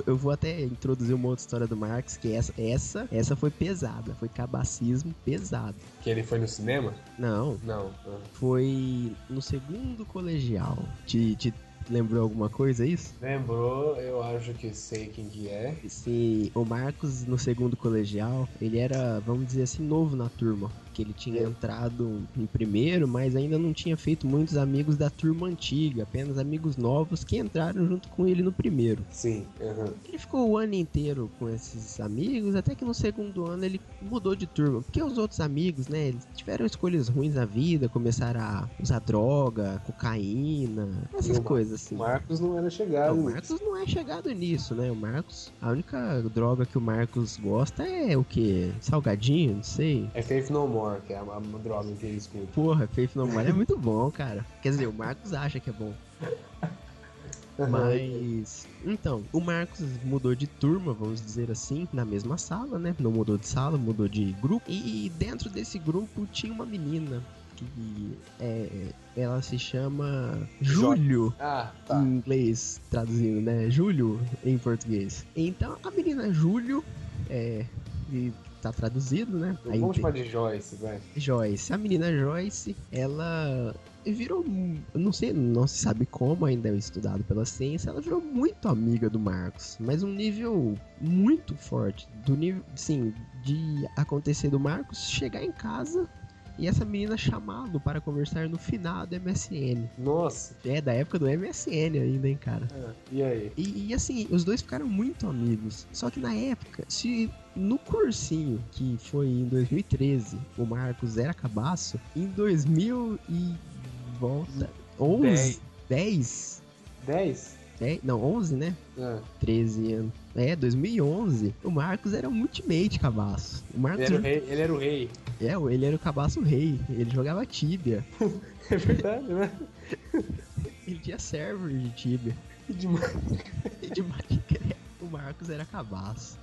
eu- vou até introduzir uma outra história do Marcos, que essa, essa, essa foi pesada, foi cabacismo pesado. Que ele foi no cinema? Não, Não. Ah. foi no segundo colegial. Te, te lembrou alguma coisa isso? Lembrou, eu acho que sei quem que é. Se o Marcos no segundo colegial, ele era, vamos dizer assim, novo na turma. Que ele tinha É. entrado em primeiro, mas ainda não tinha feito muitos amigos da turma antiga, apenas amigos novos que entraram junto com ele no primeiro. Sim. aham. Ele ficou o ano inteiro com esses amigos, até que no segundo ano ele mudou de turma. Porque os outros amigos, né, eles tiveram escolhas ruins na vida, começaram a usar droga, cocaína, essas o coisas assim. O Marcos não era Não, chegado. o Marcos não é chegado nisso, né? O Marcos, a única droga que o Marcos gosta é o que? Salgadinho, não sei. É Faith No More, que é a, a droga que ele escuta. Porra, Faith No More é muito bom, cara. Quer dizer, o Marcos acha que é bom. Mas. Então, o Marcos mudou de turma, vamos dizer assim, na mesma sala, né? Não mudou de sala, mudou de grupo. E dentro desse grupo tinha uma menina. Que é, ela se chama Júlio Ah, tá. em inglês, traduzindo, né? Júlio em português. Então, a menina Júlio é. Tá traduzido, né? Aí Vamos chamar de Joyce, vai. Joyce. A menina Joyce, ela virou, não sei, não se sabe como, ainda é estudado pela ciência, ela virou muito amiga do Marcos, mas um nível muito forte, do nível, sim, de acontecer do Marcos chegar em casa e essa menina chamá-lo para conversar no final do MSN. Nossa. É, da época do MSN ainda, hein, cara. Ah, e aí? E, e, assim, os dois ficaram muito amigos. Só que na época, se no cursinho, que foi em 2013, o Marcos era cabaço, em 2000 e volta 11, 10, 10? 10, não, 11, né? Ah, 13 anos. É, 2011, o Marcos era um ultimate cabaço. O ele, Marcos era o rei, ele era o rei. é, ele era o cabaço rei, ele jogava Tibia. É verdade, né? Ele tinha server de Tibia. E de Minecraft, o Marcos era cabaço.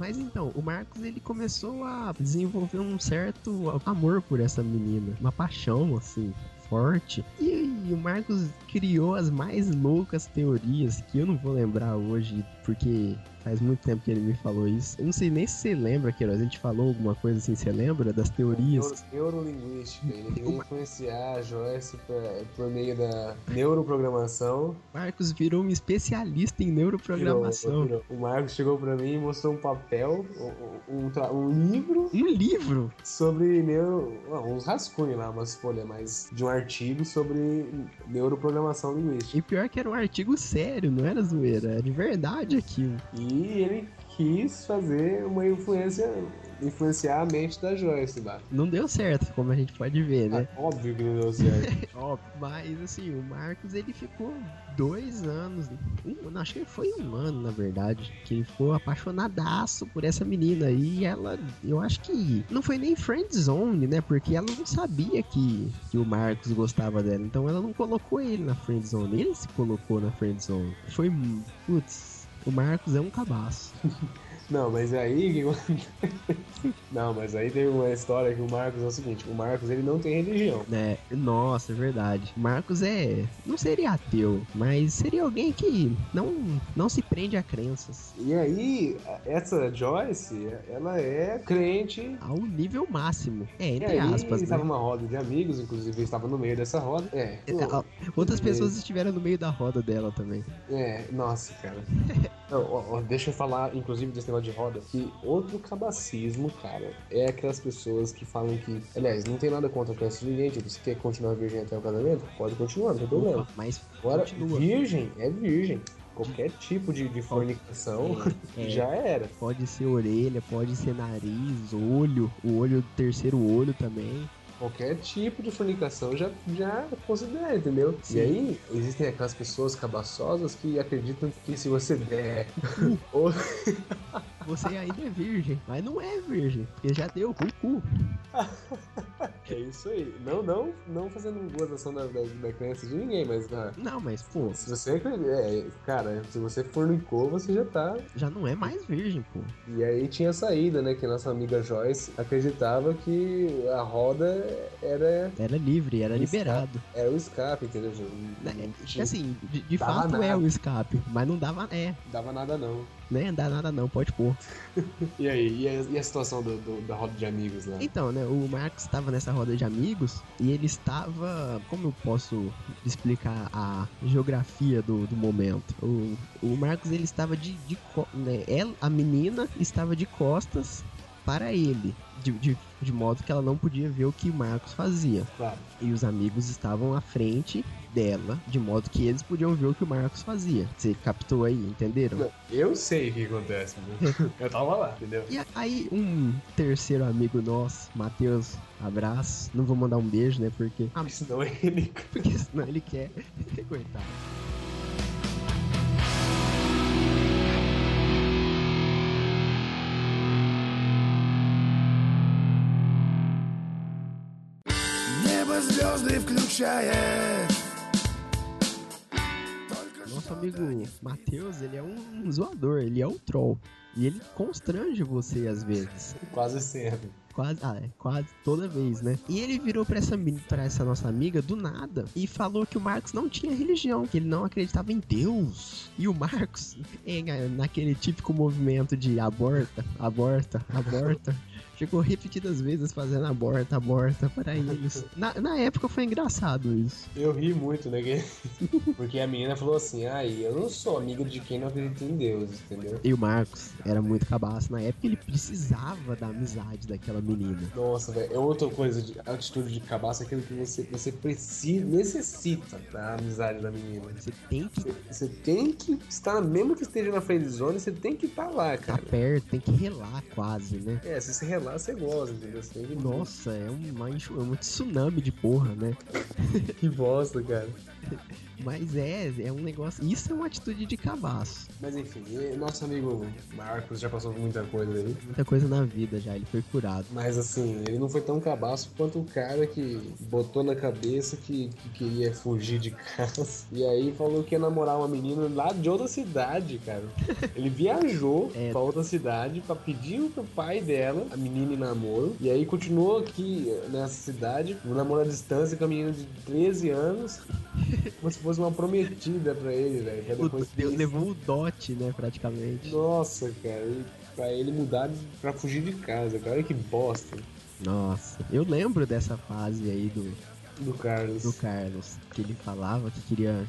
Mas então, o Marcos ele começou a desenvolver um certo amor por essa menina, uma paixão assim forte. E, e o Marcos criou as mais loucas teorias que eu não vou lembrar hoje porque faz muito tempo que ele me falou isso. Eu não sei nem se você lembra, Queiroz, a gente falou alguma coisa assim, você lembra das teorias? Neuro, neurolinguística. Ele queria influenciar a Joyce por, por meio da neuroprogramação. Marcos virou um especialista em neuroprogramação. Virou, virou. O Marcos chegou pra mim e mostrou um papel, um, um, um livro Um livro sobre neuro. não, uns rascunhos lá, umas folhas, mas de um artigo sobre neuroprogramação linguística. E pior que era um artigo sério, não era zoeira, era de verdade aquilo. E ele quis fazer uma influência, influenciar a mente da Joyce lá. Não deu certo, como a gente pode ver, né? Ah, óbvio que não deu certo. Óbvio. Mas assim, o Marcos ele ficou dois anos, um, acho que foi um ano na verdade, que ele ficou apaixonadaço por essa menina e ela, eu acho que não foi nem friend zone, né? Porque ela não sabia que, que o Marcos gostava dela, então ela não colocou ele na friend zone, ele se colocou na friend zone. Foi, putz, o Marcos é um cabaço. Não, mas aí. Não, mas aí tem uma história que o Marcos é o seguinte: o Marcos ele não tem religião. né? Nossa, é verdade. Marcos é. Não seria ateu, mas seria alguém que não, não se prende a crenças. E aí, essa Joyce, ela é crente. Ao nível máximo. É, E entre aí, aspas, estava né? numa roda de amigos, inclusive eu estava no meio dessa roda. É, É, Outras pessoas estiveram no meio da roda dela também. é, nossa, cara. Não, deixa eu falar, inclusive, desse negócio de roda, que outro cabacismo, cara, é aquelas pessoas que falam que, aliás, não tem nada contra a crença de ninguém, tipo, se quer continuar virgem até o casamento, pode continuar, não tem problema. Mas Agora, continua. virgem é virgem. qualquer tipo de, de fornicação É. já era. Pode ser orelha, pode ser nariz, olho, o olho, o terceiro olho também. Qualquer tipo de fornicação já, já considera, entendeu? Sim. E aí, existem aquelas pessoas cabaçosas que acreditam que se você der. ou Você ainda é virgem, mas não é virgem, porque já deu o cu. É isso aí. Não, não, não fazendo gozação da, da, da crença de ninguém, mas ah, Não, mas pô, se você. É, cara, se você fornicou, você já tá. já não é mais virgem, pô. E aí tinha a saída, né? Que nossa amiga Joyce acreditava que a roda era, Era livre, era liberado. era o escape, entendeu? gente? Não, tinha- Assim, de, de fato é nada. o escape, mas não dava, é, dava nada não. Né, dá nada não, pode pôr. E aí, e a, e a situação do, do- da roda de amigos lá? Então, né, o Marcos estava nessa roda de amigos e ele estava. Como eu posso explicar a geografia do, do momento? O, o Marcos ele estava de. de né, ela, a menina estava de costas para ele. De, de, de modo que ela não podia ver o que o Marcos fazia. Claro. E os amigos estavam à frente dela, de modo que eles podiam ver o que o Marcos fazia. Você captou aí, entenderam? Eu sei o que acontece, né? Eu tava lá, entendeu? E aí, um terceiro amigo nosso, Matheus, abraço. Não vou mandar um beijo, né? Porque, ah, Porque senão ele. porque senão ele quer. Coitado. Небо звезды включает. Nosso amigo Matheus, ele é um zoador, ele é um troll. E ele constrange você às vezes. Quase sempre. Quase, ah, é, quase toda vez, né? E ele virou pra essa, pra essa nossa amiga do nada e falou que o Marcos não tinha religião, que ele não acreditava em Deus. E o Marcos, em, naquele típico movimento de aborta, aborta, aborta, ficou repetidas vezes fazendo aborta, aborta para eles. Na, na época foi engraçado isso. Eu ri muito, né? que- Porque a menina falou assim: ai, eu não sou amigo de quem não acredita em Deus, entendeu? E o Marcos era muito cabaço. Na época ele precisava da amizade daquela menina. Nossa, velho, é outra coisa de atitude de cabaço, é aquilo que você, você precisa, necessita da amizade da menina. Você tem que Você, você tem que estar, mesmo que esteja na friend zone, você tem que estar lá, estar cara. perto, tem que relar quase, né? É, se você relar, você gosta, entendeu? Você. Nossa, é uma, é um tsunami de porra, né? que bosta, cara. Mas é, é um negócio. Isso é uma atitude de cabaço. Mas enfim, nosso amigo Marcos já passou por muita coisa aí. Muita coisa na vida já, ele foi curado. Mas assim, ele não foi tão cabaço quanto o cara que botou na cabeça que, que queria fugir de casa. E aí falou que ia namorar uma menina lá de outra cidade, cara. Ele viajou É. pra outra cidade pra pedir pro pai dela, a menina em namoro. E aí continuou aqui nessa cidade, namoro à distância com a menina de 13 anos. Como se fosse uma prometida pra ele, velho. deu- levou o dote, né, praticamente. Nossa, cara. Pra ele mudar pra fugir de casa, cara. Olha que bosta Nossa, eu lembro dessa fase aí do, do Carlos. do Carlos, que ele falava que queria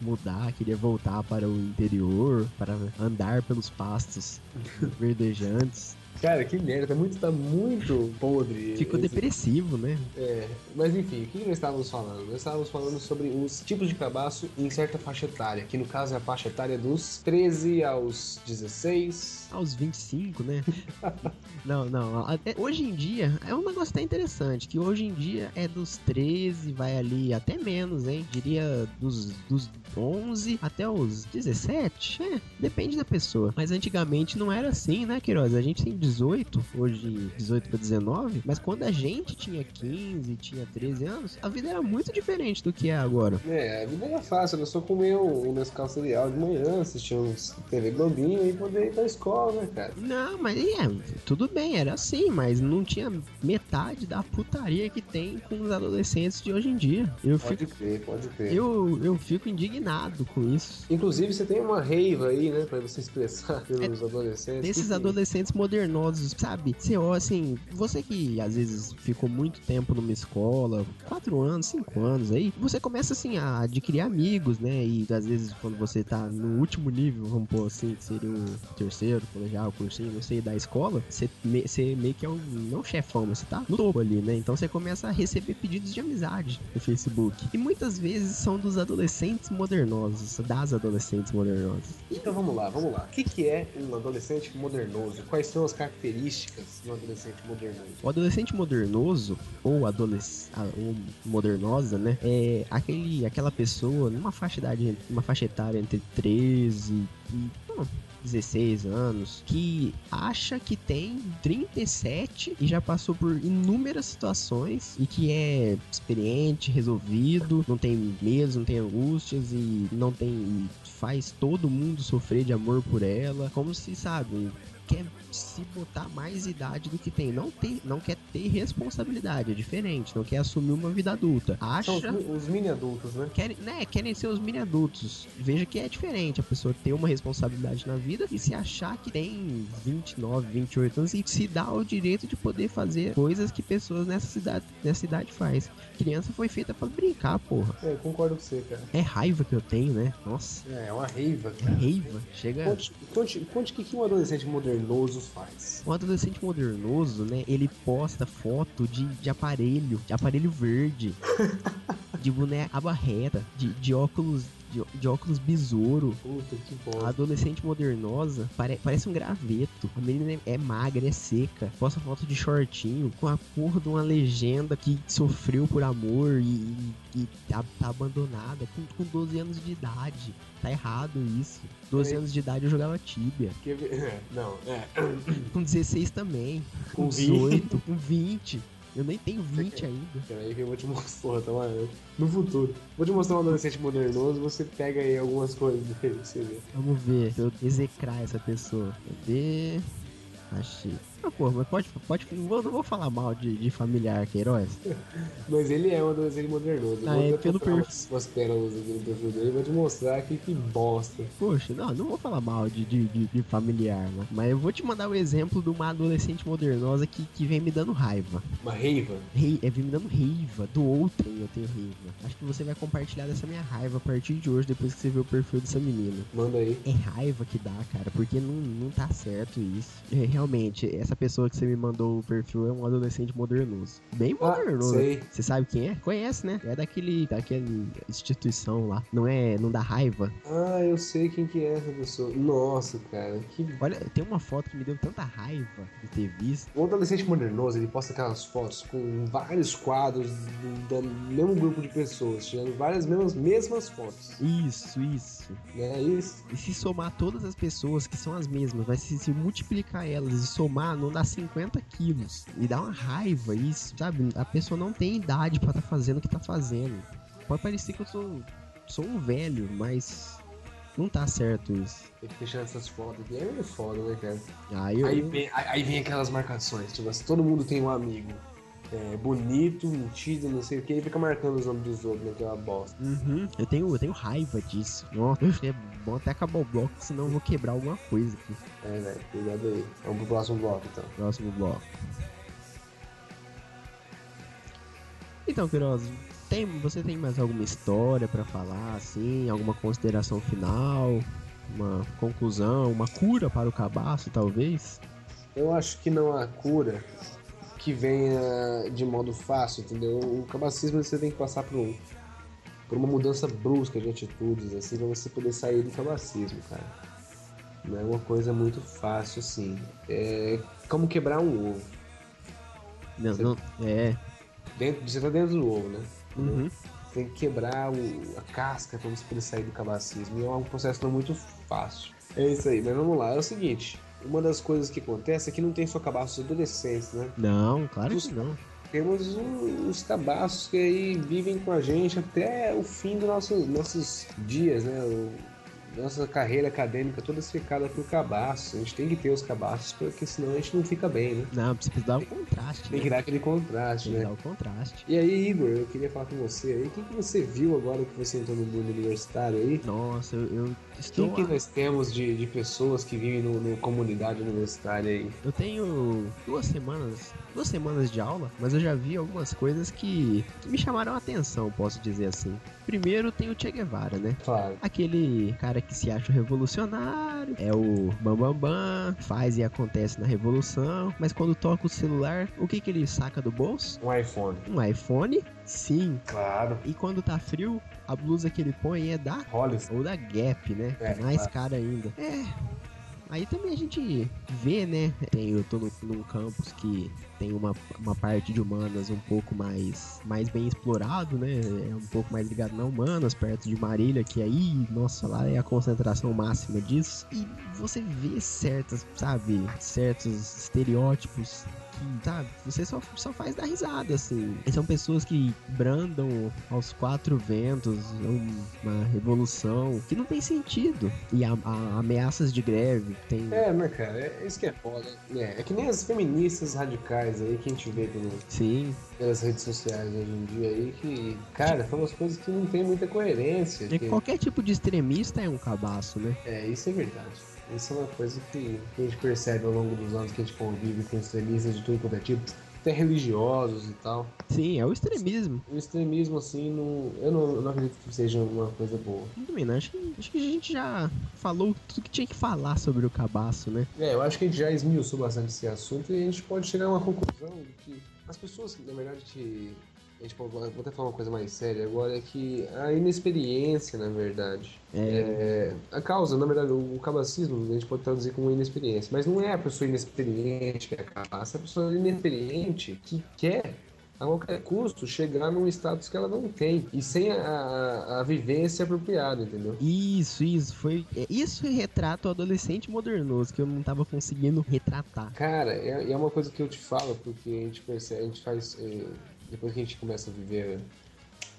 mudar, queria voltar para o interior, para andar pelos pastos verdejantes. Cara, que merda, tá muito, tá muito podre. Ficou esse- depressivo, né? É, mas enfim, o que nós estávamos falando? Nós estávamos falando sobre os tipos de cabaço em certa faixa etária, que no caso é a faixa etária dos 13 aos 16. Aos 25, né? não, não. até- hoje em dia é um negócio até interessante, que hoje em dia é dos 13, vai ali até menos, hein? Diria dos, dos 11 até os 17. É, depende da pessoa. Mas antigamente não era assim, né, Queiroz? A gente tem 18, hoje 18 para 19, mas quando a gente tinha 15, tinha 13 anos, a vida era muito diferente do que é agora. É, a vida era fácil, era só comer um Nescau cereal de manhã, assistir uns TV Globinho e poder ir pra escola, né, cara? Não, mas é, tudo bem, era assim, mas não tinha metade da putaria que tem com os adolescentes de hoje em dia. Eu fico, Pode crer, pode crer. eu, eu fico indignado com isso. Inclusive, você tem uma raiva aí, né, pra você expressar pelos adolescentes. Desses que- adolescentes modernão modernosos, sabe? Olha assim, você que às vezes ficou muito tempo numa escola, quatro anos, cinco anos aí, você começa assim a adquirir amigos, né? E às vezes quando você tá no último nível, vamos pôr assim, que seria o terceiro, colegial, cursinho, não sei, da escola, você, me- você meio que é um, não chefão, mas você tá no topo ali, né? Então você começa a receber pedidos de amizade no Facebook. E muitas vezes são dos adolescentes modernosos, das adolescentes modernosas. Então vamos lá, vamos lá. O que, que é um adolescente modernoso? Quais são as de um adolescente modernoso? O adolescente modernoso, ou adolesc a- ou modernosa, né? É aquele, aquela pessoa numa faixa, idade, faixa etária entre 13 e hum, 16 anos, que acha que tem 37 e já passou por inúmeras situações e que é experiente, resolvido, não tem medos, não tem angústias e não tem. faz todo mundo sofrer de amor por ela, como se, sabe, quer se botar mais idade do que tem. Não, tem, não quer ter responsabilidade, é diferente. Não quer assumir uma vida adulta. São os, Acha. os mini adultos, né? Querem, né, querem ser os mini adultos. Veja que é diferente a pessoa ter uma responsabilidade na vida e se achar que tem 29, 28 anos e se dá o direito de poder fazer coisas que pessoas nessa cidade, nessa idade faz. Criança foi feita pra brincar, porra. É, eu concordo com você, cara. É raiva que eu tenho, né? Nossa, É, é uma raiva, é cara. raiva. Chega. Conte, conte, conte que, que um adolescente modernoso faz. Um adolescente modernoso, né? Ele posta foto de, de aparelho, de aparelho verde, de boneca barreta, de, de óculos. De, de óculos besouro. Puta que A bom. adolescente modernosa pare- parece um graveto. A menina é, é magra, é seca. Posta foto de shortinho com a porra de uma legenda que sofreu por amor e, e, tá, tá abandonada com, com 12 anos de idade. Tá errado isso. 12 Peraí. anos de idade eu jogava Tibia. Quer ver? É, Não, é. Com 16 também. Com Com 18, com 20. Eu nem tenho 20 ainda. Peraí que eu vou te mostrar, tá no futuro. Vou te mostrar um adolescente modernoso, você pega aí algumas coisas dele, pra você ver. Vamos ver, eu execrar essa pessoa. Cadê? Achei. Ah, porra, mas pode, pode, não vou, não vou falar mal de, de familiar Queiroz. Mas ele é um adolescente modernoso. Eu Ah, é pelo perfil. pérolas no perfil dele vou te mostrar aqui que bosta. Poxa, não, não vou falar mal de, de, de- de familiar, né? Mas eu vou te mandar o exemplo de uma adolescente modernosa que, que vem me dando raiva. Uma raiva. Rei, é, vem me dando raiva. Do outrem eu tenho raiva. Acho que você vai compartilhar dessa minha raiva a partir de hoje, depois que você ver o perfil dessa menina. Manda aí. É raiva que dá, cara, porque não, não tá certo isso. É, realmente, essa pessoa que você me mandou o perfil é um adolescente modernoso. Bem Ah, modernoso. sei. Você sabe quem é? Conhece, né? É daquele, daquela instituição lá. Não é, não dá raiva. Ah, eu sei quem que é essa pessoa. Nossa, cara, que Olha, tem uma foto que me deu tanta raiva de ter visto. O adolescente modernoso, ele posta aquelas fotos com vários quadros do, do mesmo grupo de pessoas, tirando várias mesmas, mesmas fotos. Isso, isso. É isso? E se somar todas as pessoas que são as mesmas, vai se, se multiplicar elas e somar, não dá 50 quilos. E dá uma raiva isso, sabe? A pessoa não tem idade pra estar fazendo o que tá fazendo. Pode parecer que eu sou, sou um velho, mas não tá certo isso. Tem que fechar essas fotos aqui. É foda, né, cara? Aí eu. Aí vem, aí vem aquelas marcações, tipo assim, todo mundo tem um amigo é, bonito, metido, não sei o que, e fica marcando os nomes dos outros naquela bosta. Uhum, eu tenho, eu tenho raiva disso. Nossa, é bom até acabar o bloco, senão eu vou quebrar alguma coisa aqui. É, velho, cuidado aí. Vamos pro próximo bloco, então. Próximo bloco. Então, Queiroz, tem, você tem mais alguma história pra falar, assim? Alguma consideração final? Uma conclusão? Uma cura para o cabaço, talvez? Eu acho que não há cura que venha de modo fácil, entendeu? O cabacismo você tem que passar por, um, por uma mudança brusca de atitudes, assim, pra você poder sair do cabacismo, cara. Não é uma coisa muito fácil, assim. É como quebrar um ovo. Não, Você- não, é. Dentro, você tá dentro do ovo, né? Uhum. Você tem que quebrar o- a casca pra você poder sair do cabacismo. E é um processo não muito fácil. É isso aí, mas vamos lá. É o seguinte. Uma das coisas que acontece é que não tem só cabaços adolescentes, né? Não, claro que não. Temos os cabaços que aí vivem com a gente até o fim dos nosso, nossos dias, né? O- nossa carreira acadêmica toda cercada por cabaços. A gente tem que ter os cabaços, porque senão a gente não fica bem, né? Não, precisa dar o contraste, Tem que né? dar aquele contraste, Tem que né? dar o contraste. E aí, Igor, eu queria falar com você aí. O que, que você viu agora que você entrou no mundo universitário aí? Nossa, eu, eu O estou... que, que nós temos de, de pessoas que vivem no comunidade universitária aí? Eu tenho duas semanas, duas semanas de aula, mas eu já vi algumas coisas que, que me chamaram a atenção, posso dizer assim. Primeiro tem o Che Guevara, né? Claro. Aquele cara que se acha revolucionário, é o bambambam, bam, bam, faz e acontece na revolução, mas quando toca o celular, o que que ele saca do bolso? Um iPhone. Um iPhone? Sim. Claro. E quando tá frio, a blusa que ele põe é da Hollis. ou da Gap, né? É, mais claro. cara ainda. É. Aí também a gente vê, né? Eu tô no, num campus que tem uma, uma parte de humanas um pouco mais, mais bem explorado, né? É um pouco mais ligado na humanas, perto de Marília, que aí, nossa, lá é a concentração máxima disso. E você vê certas, sabe, certos estereótipos sabe, você só, só faz dar risada, assim. E são pessoas que brandam aos quatro ventos uma revolução que não tem sentido. E a, a- ameaças de greve, tem. É, né, cara? É isso que é foda. É, é que nem as feministas radicais aí que a gente vê pelo, Sim, pelas redes sociais hoje em dia aí que, cara, são umas coisas que não tem muita coerência. e que- qualquer tipo de extremista é um cabaço, né? É, isso é verdade. Isso é uma coisa que, que a gente percebe ao longo dos anos que a gente convive com extremistas de tudo quanto é tipo, até religiosos e tal. Sim, é o extremismo. O extremismo, assim, não, eu, não, eu não acredito que seja uma coisa boa. Também acho que, acho que a gente já falou tudo que tinha que falar sobre o cabaço, né? É, eu acho que a gente já esmiuçou bastante esse assunto e a gente pode chegar a uma conclusão de que as pessoas, na verdade, que. Gente pode, vou até falar uma coisa mais séria agora, é que a inexperiência, na verdade, É, é, a causa, na verdade, o, o cabacismo a gente pode traduzir como inexperiência, mas não é a pessoa inexperiente que é cabaça, é a pessoa inexperiente que quer a qualquer custo chegar num status que ela não tem e sem a, a, a vivência apropriada, entendeu? Isso, isso, foi. é, Isso retrata o adolescente modernoso que eu não tava conseguindo retratar. Cara, é, é uma coisa que eu te falo, porque a gente percebe, a gente faz. eh, depois que a gente começa a viver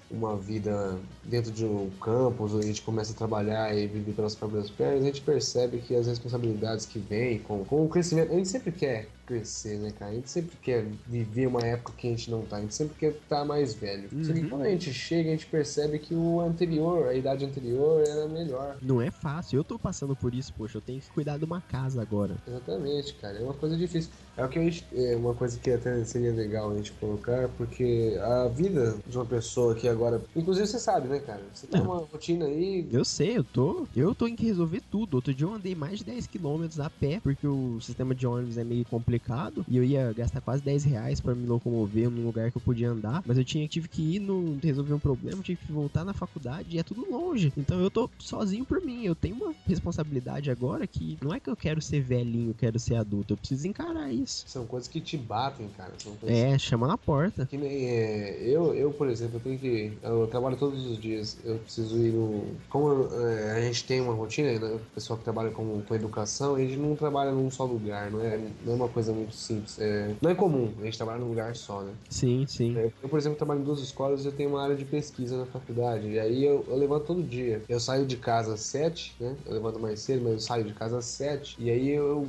uma vida dentro de um campus, a gente começa a trabalhar e viver pelas próprias pernas, a gente percebe que as responsabilidades que vêm com, com o crescimento, a gente sempre quer crescer, né, cara? A gente sempre quer viver uma época que a gente não tá, a gente sempre quer estar mais velho. Só que Uhum. quando a gente chega, a gente percebe que o anterior, a idade anterior, era melhor. Não é fácil, eu tô passando por isso, poxa, eu tenho que cuidar de uma casa agora. Exatamente, cara. É uma coisa difícil. É o que a gente, é uma coisa que até seria legal a gente colocar, porque a vida de uma pessoa que agora, inclusive você sabe, né, cara? Você tem Não. uma rotina aí, Eu sei, eu tô. Eu tô em que resolver tudo. Outro dia eu andei mais de 10 km a pé, porque o sistema de ônibus é meio complicado. E eu ia gastar quase 10 reais pra me locomover num lugar que eu podia andar. Mas eu tinha, tive que ir no, resolver um problema, tive que voltar na faculdade e é tudo longe. Então eu tô sozinho por mim. Eu tenho uma responsabilidade agora que não é que eu quero ser velhinho, quero ser adulto. Eu preciso encarar isso. São coisas que te batem, cara. São coisas É, chama na porta. Que nem é, eu, eu, por exemplo, eu tenho que. Eu trabalho todos os dias. Eu preciso ir no. Como é, a gente tem uma rotina, né? O pessoal que trabalha com, com educação, a gente não trabalha num só lugar, não é, não é uma coisa muito simples. É, não é comum a gente trabalhar num lugar só, né? Sim, sim. É, Eu, por exemplo, trabalho em duas escolas e eu tenho uma área de pesquisa na faculdade. E aí eu, eu levanto todo dia. Eu saio de casa às sete, né? Eu levanto mais cedo, mas eu saio de casa às sete. E aí eu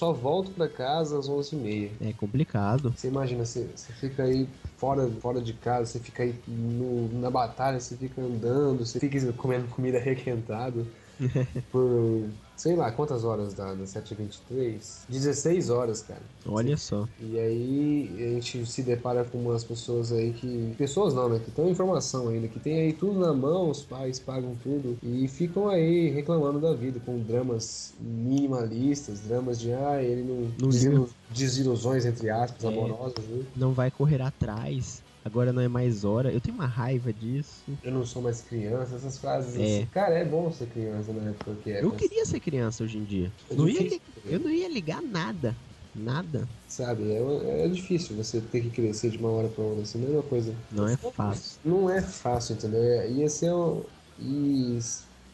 só volto pra casa às onze e meia. É complicado. Você imagina, você, você fica aí fora, fora de casa, você fica aí no- na batalha, você fica andando, você fica comendo comida requentada por sei lá quantas horas dá, das 7h23? 16 horas, cara. Olha só. E aí a gente se depara com umas pessoas aí que. Pessoas não, né? Que estão em informação ainda, que tem aí tudo na mão, os pais pagam tudo e ficam aí reclamando da vida, com dramas minimalistas, dramas de ah, ele não. Não desilu- desilusões, entre aspas, É. amorosas, né? Não vai correr atrás. Agora não é mais hora. Eu tenho uma raiva disso. Eu não sou mais criança, essas frases É. assim. Cara, é bom ser criança na época que é. Eu queria ser criança hoje em dia. É Não ia, li- eu não ia ligar nada. Nada. Sabe, é, é difícil você ter que crescer de uma hora pra outra, assim, não é coisa. Não é fácil. Não é fácil, entendeu? É- Ia ser um. E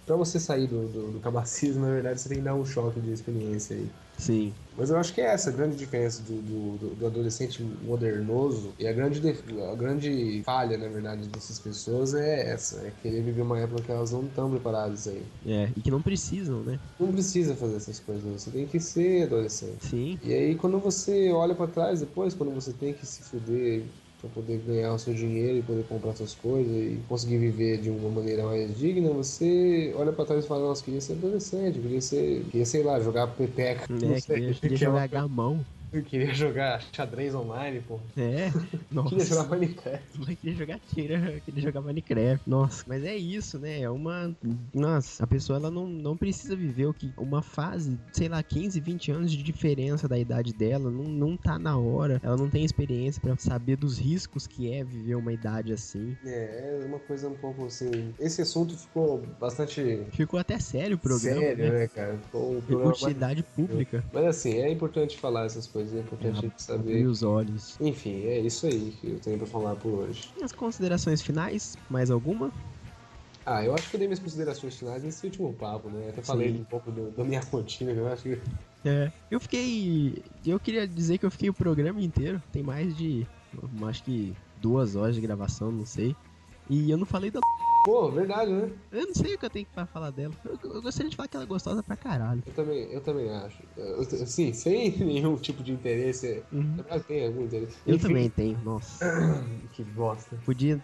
pra você sair do, do, do cabacismo, na verdade, você tem que dar um choque de experiência aí. Sim. Mas eu acho que é essa a grande diferença do, do, do- do adolescente modernoso e a grande, a grande falha, na verdade, dessas pessoas é essa, é querer viver uma época que elas não estão preparadas aí. É, e que não precisam, né? Não precisa fazer essas coisas, você tem que ser adolescente. Sim. E aí quando você olha pra trás depois, quando você tem que se fuder pra poder ganhar o seu dinheiro e poder comprar suas coisas e conseguir viver de uma maneira mais digna, você olha pra trás e fala, nossa, queria ser adolescente, queria ser, queria, sei lá, jogar pepeca, não É, sei, queria, queria que é jogar gamão. Eu queria jogar xadrez online, pô. É, nossa. Queria jogar Minecraft. Mas queria jogar tira, queria jogar Minecraft. Nossa, mas é isso, né? É uma. Nossa, a pessoa ela não, não precisa viver o que. Uma fase, sei lá, 15, 20 anos de diferença da idade dela. Não, não tá na hora. Ela não tem experiência pra saber dos riscos que é viver uma idade assim. É, é uma coisa um pouco assim. Esse assunto ficou bastante Ficou até sério o programa. sério, né? né, cara? Ficou um programa Utilidade pública. Mas assim, é importante falar essas coisas, é importante a gente saber. os olhos. Enfim, é isso aí que eu tenho pra falar por hoje. E as considerações finais? Mais alguma? Ah, eu acho que eu dei minhas considerações finais nesse último papo, né? Até falei Sim. um pouco do- da minha rotina, eu acho que. É, eu fiquei. Eu queria dizer que eu fiquei o programa inteiro. Tem mais de. Acho que duas horas de gravação, não sei. E eu não falei da. Pô, verdade, né? Eu não sei o que eu tenho pra falar dela. Eu, eu gostaria de falar que ela é gostosa pra caralho. Eu também, eu também acho. Eu- Assim, sem nenhum tipo de interesse. Uhum. Verdade, tem algum interesse. Eu Enfim, também tenho, nossa. Que bosta. Podia.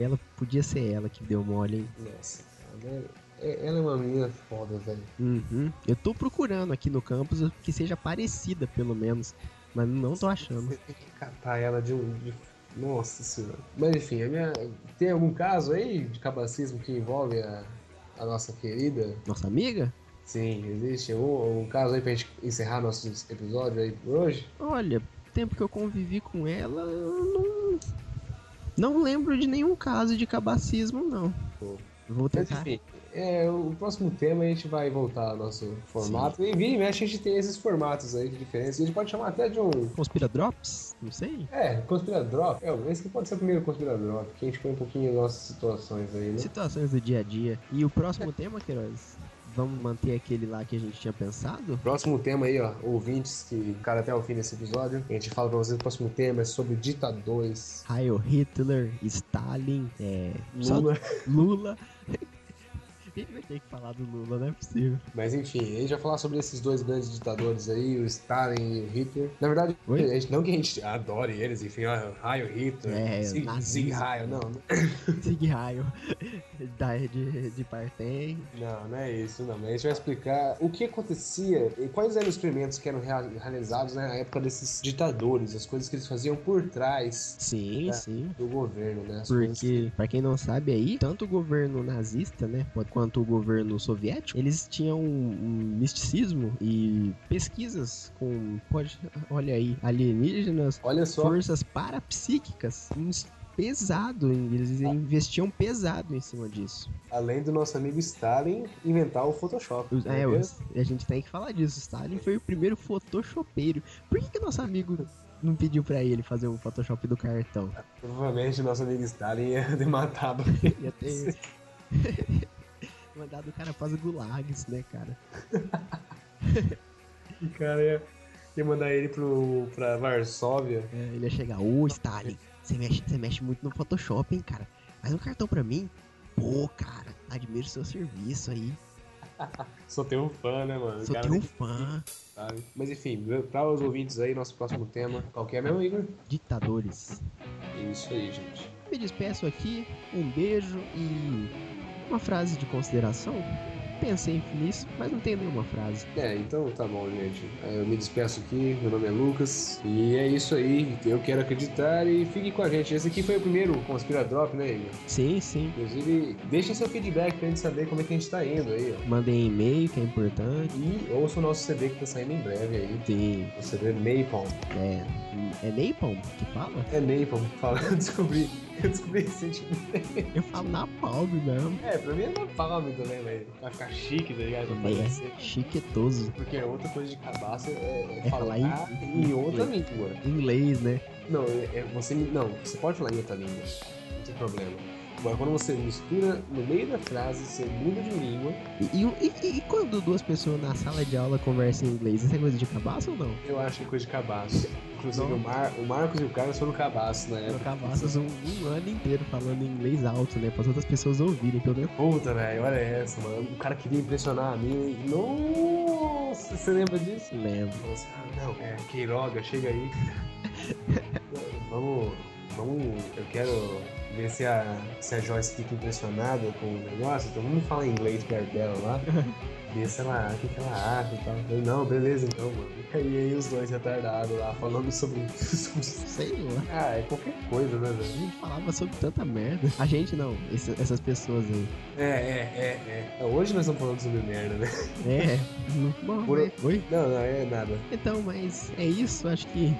Ela podia ser ela que deu mole, hein? Nossa, ela é, ela é uma menina foda, velho. Uhum. Eu tô procurando aqui no campus que seja parecida, pelo menos. Mas não tô achando. Você tem que catar ela de um. de- Nossa senhora. Mas enfim, a minha... tem algum caso aí de cabacismo que envolve a, a nossa querida? Nossa amiga? Sim, existe algum, algum caso aí pra gente encerrar nosso episódio aí por hoje? Olha, tempo que eu convivi com ela, eu não. Não lembro de nenhum caso de cabacismo, não. Pô. Vou Mas tentar. enfim, é, o próximo tema a gente vai voltar ao nosso formato. E vira e mexe a gente tem esses formatos aí de diferença. A gente pode chamar até de um. Conspira Drops? Não sei. É, Conspiradrop. É, esse que pode ser o primeiro Conspiradrop, que a gente põe um pouquinho as nossas situações aí, né? Situações do dia a dia. E o próximo tema, Queiroz? Vamos manter aquele lá que a gente tinha pensado? Próximo tema aí, ó, ouvintes que ficaram até o fim desse episódio. A gente fala pra vocês o próximo tema é sobre ditadores. Heil Hitler, Stalin, é. Lula. Lula. Gente vai ter que falar do Lula, não é possível. Mas enfim, a gente vai falar sobre esses dois grandes ditadores aí, o Stalin e o Hitler. Na verdade, Oi? a gente- não que a gente adore eles, enfim, ó, Heil Hitler, É. Sieg Heil, não, Heil. da, de, de Partem. Não, não é isso, não. Mas a gente vai explicar o que acontecia e quais eram os experimentos que eram rea- realizados né, na época desses ditadores, as coisas que eles faziam por trás Sim, É. sim. do governo, né? Porque, pra quem não sabe aí, tanto o governo nazista, né, quanto o governo soviético, eles tinham um misticismo e pesquisas com, pode, olha aí, alienígenas, Olha só, forças parapsíquicas, pesado, eles investiam pesado em cima disso. além do nosso amigo Stalin inventar o Photoshop. Os-? É, os- a gente tem que falar disso. Stalin foi o primeiro photoshopeiro. Por que, que nosso amigo não pediu pra ele fazer o Photoshop do cartão? Provavelmente o nosso amigo Stalin ia ter matado Ia ter mandado o cara pras gulags, né, cara? O cara ia, ia mandar ele pro, pra Varsóvia. É, ele ia chegar, ô Stalin, você mexe, você mexe muito no Photoshop, hein, cara? Faz um cartão pra mim. Pô, cara, admiro seu serviço aí. Só tem um fã, né, mano? Cara teu nem fã. sabe. Mas enfim, para os ouvintes aí, nosso próximo tema. Qual que é mesmo, Igor? Ditadores. Isso aí, gente. Me despeço aqui, um beijo e uma frase de consideração. Pensei nisso, mas não tenho nenhuma frase. É, então tá bom, gente. É, Eu me despeço aqui, meu nome é Lucas. E é isso aí, eu quero acreditar e fique com a gente. Esse aqui foi o primeiro Conspiradrop, né, Igor? Sim, sim. Inclusive, deixem seu feedback pra gente saber como é que a gente tá indo aí, ó. Mandem e-mail, que é importante. E ouça o nosso CD que tá saindo em breve aí. Sim, O CD Napalm. é. É Napalm que fala? É Napalm, fala. Eu descobri. Eu descobri recentemente. Eu falo Napalm mesmo. É, pra mim é Napalm também, mas vai ficar chique, tá ligado? Pra parecer. É chiquetoso. Porque outra coisa de cabaça é, É falar falar em, em- outra língua. Em inglês, né? Não, é, é- você não, você pode falar em outra língua, não tem problema. Agora, quando você mistura no meio da frase, você muda de língua, E, e- e- e quando duas pessoas na sala de aula conversam em inglês, isso é coisa de cabaço ou não? eu acho que é coisa de cabaço. Inclusive, o, Mar- o Marcos e o Carlos foram cabaço na No época. cabaço, um, um ano inteiro falando inglês alto, né? Para as outras pessoas ouvirem, pelo menos. Puta, velho, olha essa, mano. O cara queria impressionar a mim. Nossa, você lembra disso? Lembro. Assim, ah, não, é, Queiroga, chega aí. vamos, vamos, eu quero ver se a, se a Joyce fica impressionada com o negócio, então vamos falar inglês perto dela lá. Se ela, o que, que ela acha e tal. Eu não, beleza então, mano. E aí os dois retardados lá, falando sobre. Sei lá. Ah, é qualquer coisa, né, A velho? gente falava sobre tanta merda. A gente não, esse- essas pessoas aí. É, é, é, é. Hoje nós estamos falando sobre merda, né? É. Bom, Por- mas- Oi? Não, não, é nada. Então, mas é isso. Acho que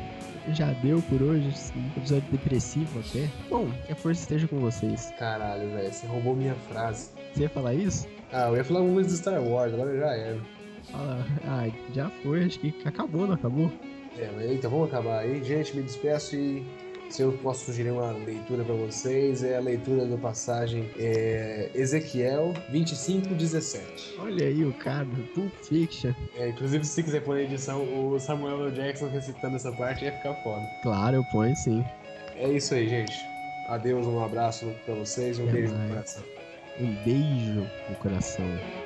já deu por hoje. Um episódio depressivo até. Bom, que a força esteja com vocês. Caralho, velho, você roubou minha frase. Você ia falar isso? Ah, eu ia falar alguma coisa do Star Wars, agora já era. Fala. Ah, já foi. Acho que acabou, não acabou? É, mas então vamos acabar aí. Gente, me despeço e se eu posso sugerir uma leitura pra vocês, é a leitura da passagem é, Ezequiel 25:17. Olha aí o cara, Pulp Fiction. É, inclusive, se quiser pôr na edição o Samuel L. Jackson recitando essa parte, ia ficar foda. Claro, eu ponho sim. É isso aí, gente. Adeus, um abraço pra vocês e um Até beijo no mais. coração. Um beijo no coração.